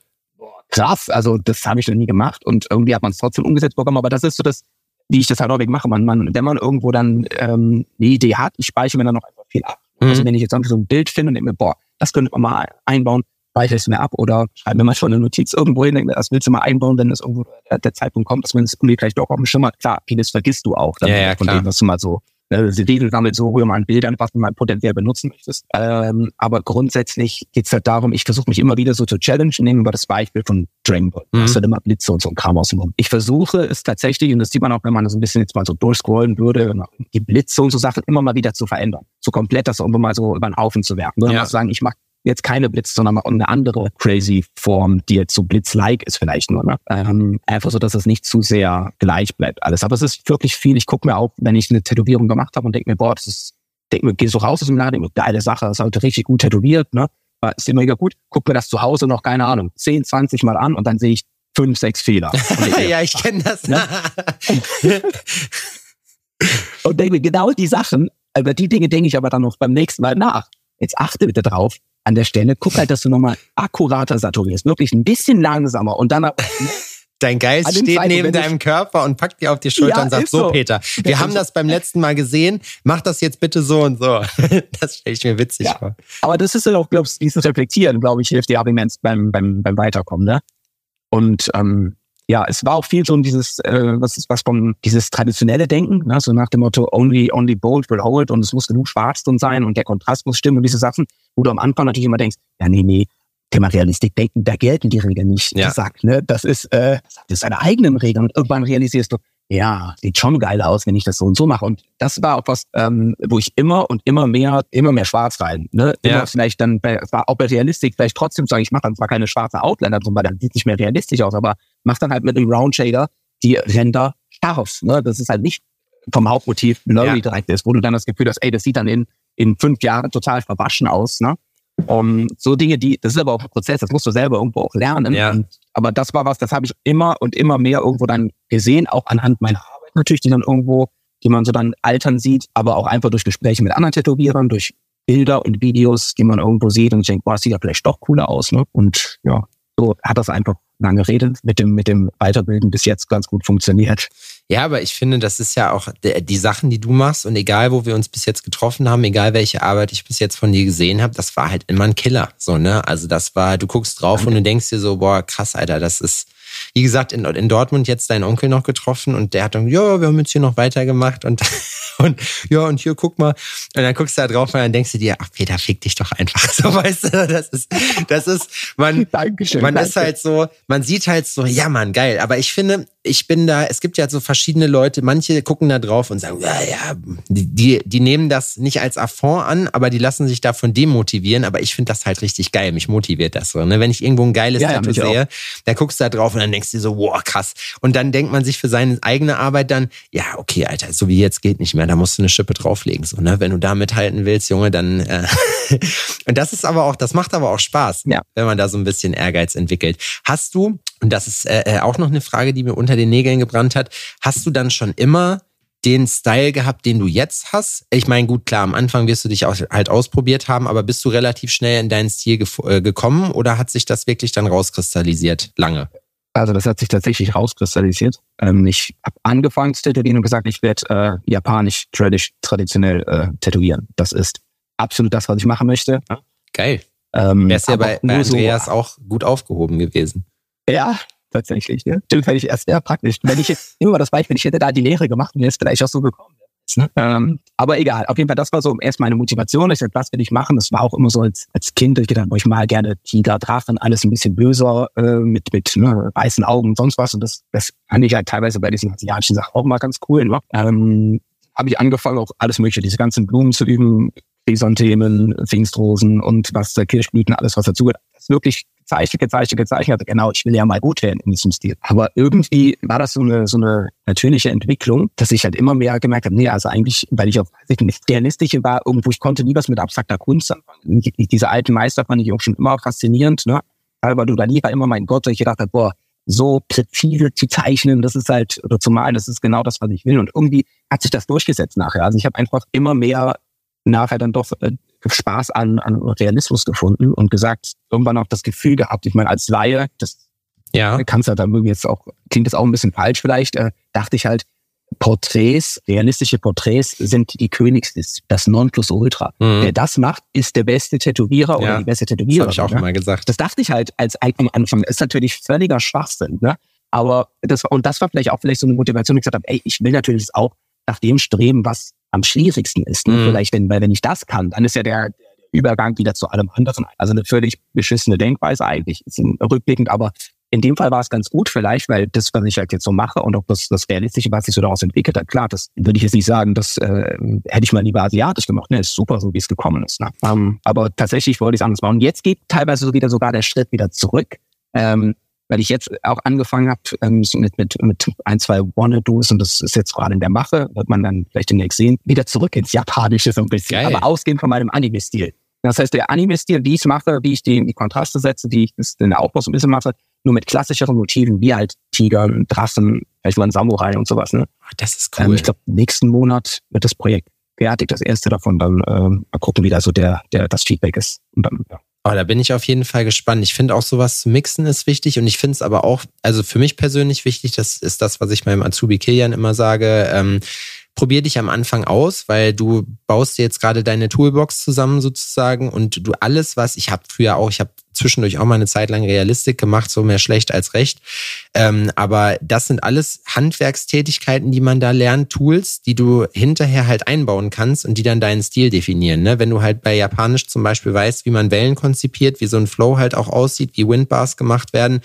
krass, also das habe ich noch nie gemacht und irgendwie hat man es trotzdem umgesetzt bekommen, aber das ist so das, wie ich das halt häufig mache. Man, man, wenn man irgendwo dann ähm, eine Idee hat, ich speichere mir dann noch einfach viel ab. Mhm. Also wenn ich jetzt so ein Bild finde und denke mir, boah, das könnte man mal einbauen, speichere ich es mir ab oder schreibe mir mal schon eine Notiz irgendwo hin, denke mir, das willst du mal einbauen, wenn es irgendwo der, der Zeitpunkt kommt, dass man es irgendwie vielleicht doch auf dem Schimmer, klar, vieles vergisst du auch, dann ja, ja, von klar. dem, was du mal so sie regeln damit so, rühr mal ein Bild an, was du mal potenziell benutzen möchtest. Ähm, aber grundsätzlich geht's halt darum, ich versuche mich immer wieder so zu challengen. Nehmen wir das Beispiel von Dragon Ball. Mhm. Das wird immer Blitze und so ein Kram aus dem Mund. Ich versuche es tatsächlich, und das sieht man auch, wenn man so ein bisschen jetzt mal so durchscrollen würde, die Blitze und so Sachen immer mal wieder zu verändern. So komplett das irgendwo mal so über den Haufen zu werfen. Würde ja. man sagen, ich mach jetzt keine Blitz, sondern mal eine andere crazy Form, die jetzt so Blitz-like ist vielleicht nur. Ne? Ähm, einfach so, dass es nicht zu sehr gleich bleibt alles. Aber es ist wirklich viel. Ich gucke mir auch, wenn ich eine Tätowierung gemacht habe und denke mir, boah, das ist, denk mir, geh so raus aus dem Laden, denk mir, geile Sache, das ist halt richtig gut tätowiert, ne? Ist immer mega gut. Guck mir das zu Hause noch, keine Ahnung, 10, 20 Mal an und dann sehe ich fünf, sechs Fehler. ja, ich kenne das. Ne? und denke mir, genau die Sachen, über die Dinge denke ich aber dann noch beim nächsten Mal nach. Jetzt achte bitte drauf, an der Stelle, guck halt, dass du nochmal akkurater saturierst, wirklich ein bisschen langsamer und dann Dein Geist steht Zeit, neben deinem Körper und packt dir auf die Schulter ja, und sagt, so, so, Peter, wir haben das beim letzten Mal gesehen, mach das jetzt bitte so und so. Das stelle ich mir witzig ja. vor. Aber das ist ja auch, glaube ich, dieses Reflektieren, glaube ich, hilft dir Arguments beim, beim, beim Weiterkommen. Ne? Und ähm, ja, es war auch viel so dieses, äh, was ist was von dieses traditionelle Denken, ne? so nach dem Motto only only bold will hold und es muss genug schwarz drin sein und der Kontrast muss stimmen und diese Sachen, wo du am Anfang natürlich immer denkst, ja nee nee, Thema Realistik denken, da gelten die Regeln nicht. Ja. Gesagt, ne? Das ist, äh, das ist seine eigenen Regeln. Und irgendwann realisierst du, ja, sieht schon geil aus, wenn ich das so und so mache. Und das war auch was, ähm, wo ich immer und immer mehr, immer mehr schwarz rein. Ne? Immer ja. vielleicht dann, bei, war auch bei Realistik, vielleicht trotzdem sagen, ich mache dann zwar keine schwarze Outliner drum, weil dann sieht nicht mehr realistisch aus, aber mach dann halt mit einem Round Shader die Ränder scharf. Ne? Das ist halt nicht vom Hauptmotiv blurry ja. direkt ist, wo du dann das Gefühl hast, ey, das sieht dann in, in fünf Jahren total verwaschen aus. Ne? Um, so Dinge, die, das ist aber auch ein Prozess, das musst du selber irgendwo auch lernen. Ja. Und, aber das war was, das habe ich immer und immer mehr irgendwo dann gesehen, auch anhand meiner Arbeit natürlich, die dann irgendwo, die man so dann altern sieht, aber auch einfach durch Gespräche mit anderen Tätowierern, durch Bilder und Videos, die man irgendwo sieht und denkt, boah, das sieht ja vielleicht doch cooler aus. Ne? Und ja, so hat das einfach lange Rede mit dem, mit dem Weiterbilden bis jetzt ganz gut funktioniert. Ja, aber ich finde, das ist ja auch die Sachen, die du machst und egal, wo wir uns bis jetzt getroffen haben, egal welche Arbeit ich bis jetzt von dir gesehen habe, das war halt immer ein Killer. So, ne? Also das war, du guckst drauf Danke. und du denkst dir so, boah, krass, Alter, das ist, wie gesagt, in, in Dortmund jetzt deinen Onkel noch getroffen und der hat dann, ja, wir haben jetzt hier noch weitergemacht und, und ja, und hier guck mal. Und dann guckst du da drauf und dann denkst du dir, ach Peter, fick dich doch einfach. So, weißt du, das ist, das ist, man, Dankeschön, man danke. ist halt so, man sieht halt so, ja, man, geil. Aber ich finde, ich bin da, es gibt ja so verschiedene Leute, manche gucken da drauf und sagen, ja, ja, die, die nehmen das nicht als Affront an, aber die lassen sich davon demotivieren. Aber ich finde das halt richtig geil. Mich motiviert das so. Ne? Wenn ich irgendwo ein geiles ja, Tattoo ja, sehe, dann guckst du da drauf und dann denkst du so, wow, krass. Und dann denkt man sich für seine eigene Arbeit dann, ja, okay, Alter, so wie jetzt geht nicht mehr, da musst du eine Schippe drauflegen. So, ne? Wenn du da mithalten willst, Junge, dann. Äh und das ist aber auch, das macht aber auch Spaß, ja. wenn man da so ein bisschen Ehrgeiz entwickelt. Hast du, und das ist äh, äh, auch noch eine Frage, die mir unter den Nägeln gebrannt hat, hast du dann schon immer den Style gehabt, den du jetzt hast? Ich meine, gut, klar, am Anfang wirst du dich auch halt ausprobiert haben, aber bist du relativ schnell in deinen Stil äh, gekommen oder hat sich das wirklich dann rauskristallisiert lange? Also das hat sich tatsächlich rauskristallisiert. Ähm, ich habe angefangen zu tätowieren und gesagt, ich werde äh, japanisch tradisch, traditionell äh, tätowieren. Das ist absolut das, was ich machen möchte. Geil. Ähm, Wärst ja bei, bei Andreas so, auch gut aufgehoben gewesen. Ja, tatsächlich. Ne? Stimmt, fände ich erst sehr praktisch. Wenn ich jetzt, immer mal das Beispiel, ich hätte da die Lehre gemacht und wäre es vielleicht auch so gekommen. Ne? Ähm, aber egal, auf jeden Fall, das war so erst meine Motivation. Ich sagte, was will ich machen? Das war auch immer so als, als Kind, ich gedacht, ich mal gerne Tiger, Drachen, alles ein bisschen böser, äh, mit, mit ne, weißen Augen und sonst was. Und das, das fand ich halt teilweise bei diesen asiatischen Sachen auch mal ganz cool. Ne? Ähm, habe ich angefangen, auch alles mögliche, diese ganzen Blumen zu üben, Chrysanthemen, Pfingstrosen und was der Kirschblüten, alles was dazu gehört. Das ist wirklich gezeichnet, gezeichnet, gezeichnet. Also genau, ich will ja mal gut werden in diesem Stil. Aber irgendwie war das so eine, so eine natürliche Entwicklung, dass ich halt immer mehr gemerkt habe, nee, also eigentlich, weil ich nicht realistische war, irgendwo, ich konnte nie was mit abstrakter Kunst anfangen. Diese alten Meister fand ich auch schon immer faszinierend, ne? Aber du Dali war immer mein Gott, ich gedacht habe, boah, so präzise zu zeichnen, das ist halt, oder zu malen, das ist genau das, was ich will. Und irgendwie hat sich das durchgesetzt nachher. Also ich habe einfach immer mehr nachher dann doch äh, Spaß an, an Realismus gefunden und gesagt, irgendwann auch das Gefühl gehabt, ich meine, als Laie, das ja. kannst du dann jetzt auch, klingt das auch ein bisschen falsch vielleicht, äh, dachte ich halt, Porträts, realistische Porträts sind die Königsliste, das Nonplusultra. Mhm. Wer das macht, ist der beste Tätowierer ja. oder die beste Tätowiererin. Das habe ich auch ne? mal gesagt. Das dachte ich halt als am Anfang. Ist natürlich völliger Schwachsinn. Ne? Aber das, und das war vielleicht auch vielleicht so eine Motivation, die ich gesagt habe, ey, ich will natürlich auch nach dem streben, was am schwierigsten ist. Ne? Mhm. Vielleicht, wenn, weil wenn ich das kann, dann ist ja der, Übergang wieder zu allem anderen. Also eine völlig beschissene Denkweise eigentlich, ist rückblickend, aber in dem Fall war es ganz gut vielleicht, weil das, was ich halt jetzt so mache und auch das, das Realistische, was sich so daraus entwickelt hat, klar, das würde ich jetzt nicht sagen, das äh, hätte ich mal lieber asiatisch gemacht. Ne, ist super, so wie es gekommen ist. Ne? Ähm, aber tatsächlich wollte ich es anders machen. Und jetzt geht teilweise so wieder sogar der Schritt wieder zurück. Ähm, weil ich jetzt auch angefangen habe ähm, mit, mit, mit ein, zwei Wannadoos und das ist jetzt gerade in der Mache, wird man dann vielleicht demnächst sehen, wieder zurück ins Japanische so ein bisschen, Geil. aber ausgehend von meinem Anime-Stil. Das heißt, der Anime-Stil, wie ich es mache, wie ich die, die Kontraste setze, wie ich das, den Aufbau so ein bisschen mache, nur mit klassischeren Motiven, wie halt Tiger, Drachen, vielleicht mal ein Samurai und sowas. Ne? Das ist ähm, cool. Ähm, ich glaube, nächsten Monat wird das Projekt fertig, das erste davon. Dann ähm, mal gucken, wie da so der, der, das Feedback ist. Und dann, ja. Oh, da bin ich auf jeden Fall gespannt. Ich finde auch sowas zu mixen ist wichtig und ich finde es aber auch, also für mich persönlich wichtig, das ist das, was ich meinem Azubi Kilian immer sage, ähm, probier dich am Anfang aus, weil du baust dir jetzt gerade deine Toolbox zusammen sozusagen und du alles, was ich habe früher auch, ich habe zwischendurch auch mal eine Zeit lang Realistik gemacht, so mehr schlecht als recht. Ähm, aber das sind alles Handwerkstätigkeiten, die man da lernt, Tools, die du hinterher halt einbauen kannst und die dann deinen Stil definieren. Ne? Wenn du halt bei Japanisch zum Beispiel weißt, wie man Wellen konzipiert, wie so ein Flow halt auch aussieht, wie Windbars gemacht werden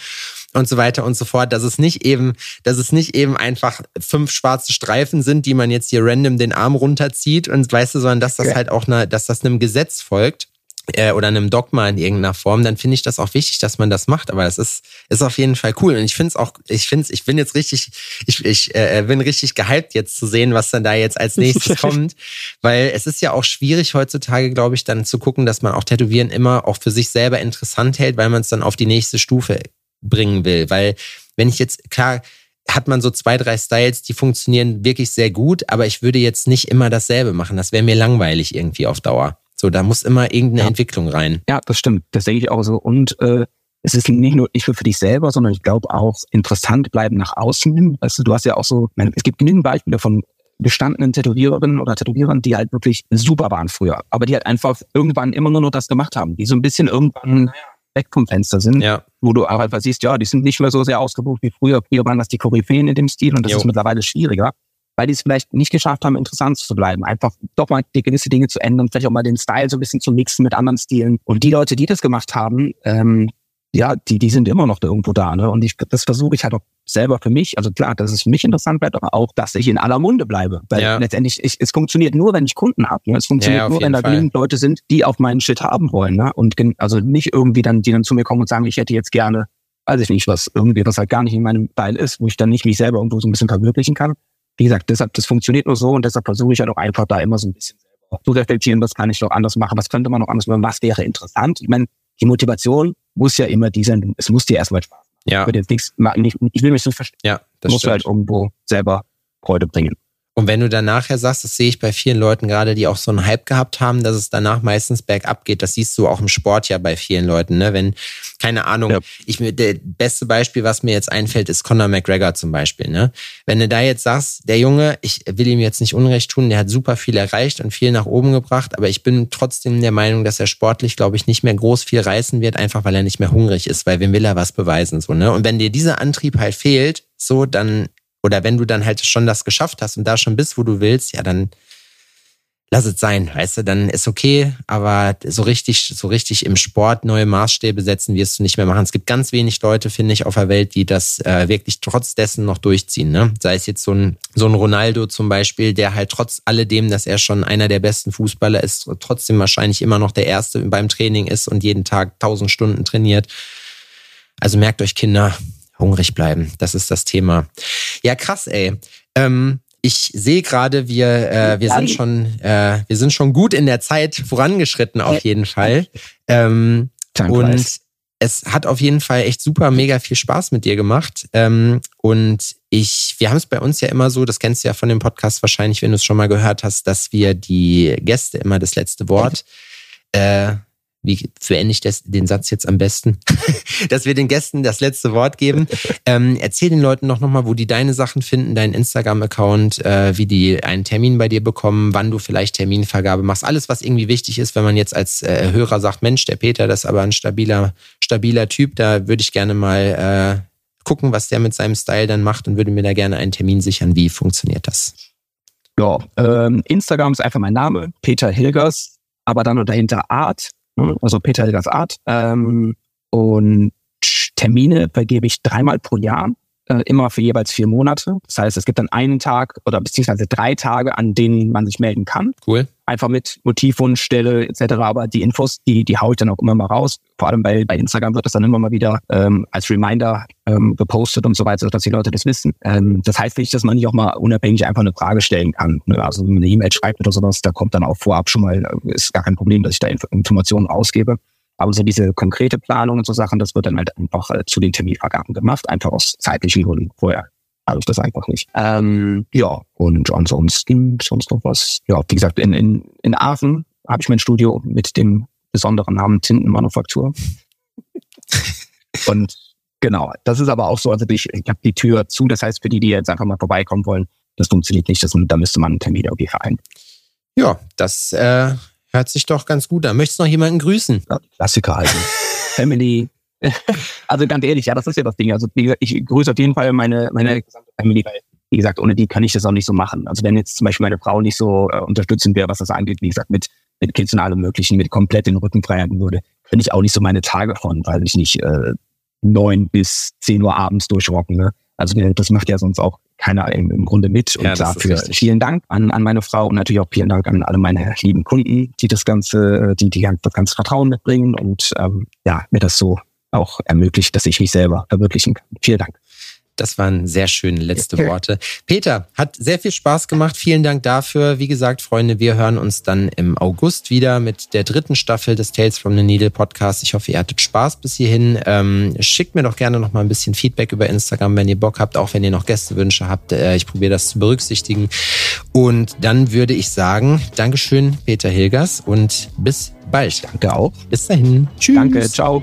und so weiter und so fort, dass es nicht eben, dass es nicht eben einfach fünf schwarze Streifen sind, die man jetzt hier random den Arm runterzieht und weißt du, sondern dass das okay. halt auch eine, dass das einem Gesetz folgt äh, oder einem Dogma in irgendeiner Form, dann finde ich das auch wichtig, dass man das macht. Aber das ist, ist auf jeden Fall cool. Und ich finde es auch, ich finde ich bin jetzt richtig, ich, ich äh, bin richtig gehypt jetzt zu sehen, was dann da jetzt als nächstes kommt. Weil es ist ja auch schwierig heutzutage, glaube ich, dann zu gucken, dass man auch Tätowieren immer auch für sich selber interessant hält, weil man es dann auf die nächste Stufe bringen will. Weil wenn ich jetzt, klar, hat man so zwei, drei Styles, die funktionieren wirklich sehr gut, aber ich würde jetzt nicht immer dasselbe machen. Das wäre mir langweilig irgendwie auf Dauer. So, da muss immer irgendeine ja. Entwicklung rein. Ja, das stimmt. Das denke ich auch so. Und äh, es ist nicht nur nicht nur für dich selber, sondern ich glaube auch interessant bleiben nach außen hin. Weißt du, du hast ja auch so, meine, es gibt genügend Beispiele von gestandenen Tätowiererinnen oder Tätowierern, die halt wirklich super waren früher, aber die halt einfach irgendwann immer nur noch das gemacht haben, die so ein bisschen irgendwann weg vom Fenster sind, ja. wo du auch einfach siehst, ja, die sind nicht mehr so sehr ausgebucht wie früher. Früher waren das die Koryphäen in dem Stil und das jo. ist mittlerweile schwieriger weil die es vielleicht nicht geschafft haben, interessant zu bleiben. Einfach doch mal die gewisse Dinge zu ändern, vielleicht auch mal den Style so ein bisschen zu mixen mit anderen Stilen. Und die Leute, die das gemacht haben, ähm, ja, die, die sind immer noch da irgendwo da. Ne? Und ich, das versuche ich halt auch selber für mich. Also klar, dass es für mich interessant bleibt, aber auch, dass ich in aller Munde bleibe. Weil ja. letztendlich, ich, es funktioniert nur, wenn ich Kunden habe. Ne? Es funktioniert ja, nur, wenn da genügend Leute sind, die auf meinen Shit haben wollen. Ne? Und also nicht irgendwie dann, die dann zu mir kommen und sagen, ich hätte jetzt gerne, weiß ich nicht, was irgendwie, was halt gar nicht in meinem Teil ist, wo ich dann nicht mich selber irgendwo so ein bisschen verwirklichen kann wie gesagt, deshalb, das funktioniert nur so und deshalb versuche ich ja halt auch einfach da immer so ein bisschen zu reflektieren, was kann ich noch anders machen, was könnte man noch anders machen, was wäre interessant. Ich meine, die Motivation muss ja immer die sein, es muss dir erstmal Spaß machen. Ja. Ich, will jetzt nichts, ich will mich so verstehen. Ja, das muss halt irgendwo selber Freude bringen. Und wenn du dann nachher sagst, das sehe ich bei vielen Leuten gerade, die auch so einen Hype gehabt haben, dass es danach meistens bergab geht, das siehst du auch im Sport ja bei vielen Leuten, ne? Wenn, keine Ahnung, ja. ich mir, der beste Beispiel, was mir jetzt einfällt, ist Conor McGregor zum Beispiel, ne? Wenn du da jetzt sagst, der Junge, ich will ihm jetzt nicht Unrecht tun, der hat super viel erreicht und viel nach oben gebracht, aber ich bin trotzdem der Meinung, dass er sportlich, glaube ich, nicht mehr groß viel reißen wird, einfach weil er nicht mehr hungrig ist, weil wem will er was beweisen, so, ne? Und wenn dir dieser Antrieb halt fehlt, so, dann oder wenn du dann halt schon das geschafft hast und da schon bist, wo du willst, ja, dann lass es sein, weißt du, dann ist okay, aber so richtig, so richtig im Sport neue Maßstäbe setzen wirst du nicht mehr machen. Es gibt ganz wenig Leute, finde ich, auf der Welt, die das äh, wirklich trotz dessen noch durchziehen. Ne? Sei es jetzt so ein, so ein Ronaldo zum Beispiel, der halt trotz alledem, dass er schon einer der besten Fußballer ist, trotzdem wahrscheinlich immer noch der Erste beim Training ist und jeden Tag tausend Stunden trainiert. Also merkt euch Kinder, hungrig bleiben. Das ist das Thema. Ja, krass, ey. Ähm, ich sehe gerade, wir, äh, wir sind schon, äh, wir sind schon gut in der Zeit vorangeschritten, auf jeden Fall. Ähm, und es hat auf jeden Fall echt super mega viel Spaß mit dir gemacht. Ähm, und ich, wir haben es bei uns ja immer so, das kennst du ja von dem Podcast wahrscheinlich, wenn du es schon mal gehört hast, dass wir die Gäste immer das letzte Wort äh, wie verende ich das, den Satz jetzt am besten, dass wir den Gästen das letzte Wort geben. Ähm, erzähl den Leuten noch nochmal, wo die deine Sachen finden, deinen Instagram-Account, äh, wie die einen Termin bei dir bekommen, wann du vielleicht Terminvergabe machst. Alles, was irgendwie wichtig ist, wenn man jetzt als äh, Hörer sagt, Mensch, der Peter, das ist aber ein stabiler, stabiler Typ, da würde ich gerne mal äh, gucken, was der mit seinem Style dann macht und würde mir da gerne einen Termin sichern. Wie funktioniert das? Ja, ähm, Instagram ist einfach mein Name, Peter Hilgers, aber dann dahinter Art? Also Peter Helgers Art. Ähm, und Termine vergebe ich dreimal pro Jahr äh, immer für jeweils vier Monate. Das heißt, es gibt dann einen Tag oder beziehungsweise drei Tage, an denen man sich melden kann. Cool. Einfach mit Motivwunsch, Stelle etc. Aber die Infos, die, die haue ich dann auch immer mal raus. Vor allem bei, bei Instagram wird das dann immer mal wieder ähm, als Reminder ähm, gepostet und so weiter, dass die Leute das wissen. Ähm, das heißt nicht, dass man nicht auch mal unabhängig einfach eine Frage stellen kann. Ne? Also wenn man eine E-Mail schreibt oder sowas, da kommt dann auch vorab schon mal, äh, ist gar kein Problem, dass ich da Inf Informationen ausgebe. Aber so diese konkrete Planung und so Sachen, das wird dann halt einfach äh, zu den Terminvergaben gemacht, einfach aus zeitlichen Gründen. Vorher habe ich das einfach nicht. Ähm, ja, und ansonsten sonst noch was. Ja, wie gesagt, in, in, in Aachen habe ich mein Studio mit dem besonderen Namen Tintenmanufaktur. und genau, das ist aber auch so, also ich, ich habe die Tür zu, das heißt für die, die jetzt einfach mal vorbeikommen wollen, das funktioniert nicht, das, da müsste man einen Termin irgendwie vereinen. Ja, das äh, Hört sich doch ganz gut an. Möchtest du noch jemanden grüßen? Ja, Klassiker halt. Family. also ganz ehrlich, ja, das ist ja das Ding. Also ich grüße auf jeden Fall meine, meine gesamte Family, weil, wie gesagt, ohne die kann ich das auch nicht so machen. Also wenn jetzt zum Beispiel meine Frau nicht so äh, unterstützen wäre, was das angeht, wie gesagt, mit, mit Kids und allem möglichen, mit komplett den Rücken frei halten würde, könnte ich auch nicht so meine Tage von, weil ich nicht äh, neun bis zehn Uhr abends durchrocken. Ne? Also das macht ja sonst auch keiner im, im Grunde mit. Und ja, dafür vielen Dank an, an meine Frau und natürlich auch vielen Dank an alle meine lieben Kunden, die das Ganze, die, die das ganze Vertrauen mitbringen und ähm, ja, mir das so auch ermöglicht, dass ich mich selber verwirklichen kann. Vielen Dank. Das waren sehr schöne letzte Worte. Peter, hat sehr viel Spaß gemacht. Vielen Dank dafür. Wie gesagt, Freunde, wir hören uns dann im August wieder mit der dritten Staffel des Tales from the Needle Podcast. Ich hoffe, ihr hattet Spaß bis hierhin. Ähm, schickt mir doch gerne noch mal ein bisschen Feedback über Instagram, wenn ihr Bock habt, auch wenn ihr noch Gästewünsche habt. Äh, ich probiere das zu berücksichtigen. Und dann würde ich sagen, Dankeschön, Peter Hilgers und bis bald. Danke auch. Bis dahin. Tschüss. Danke. Ciao.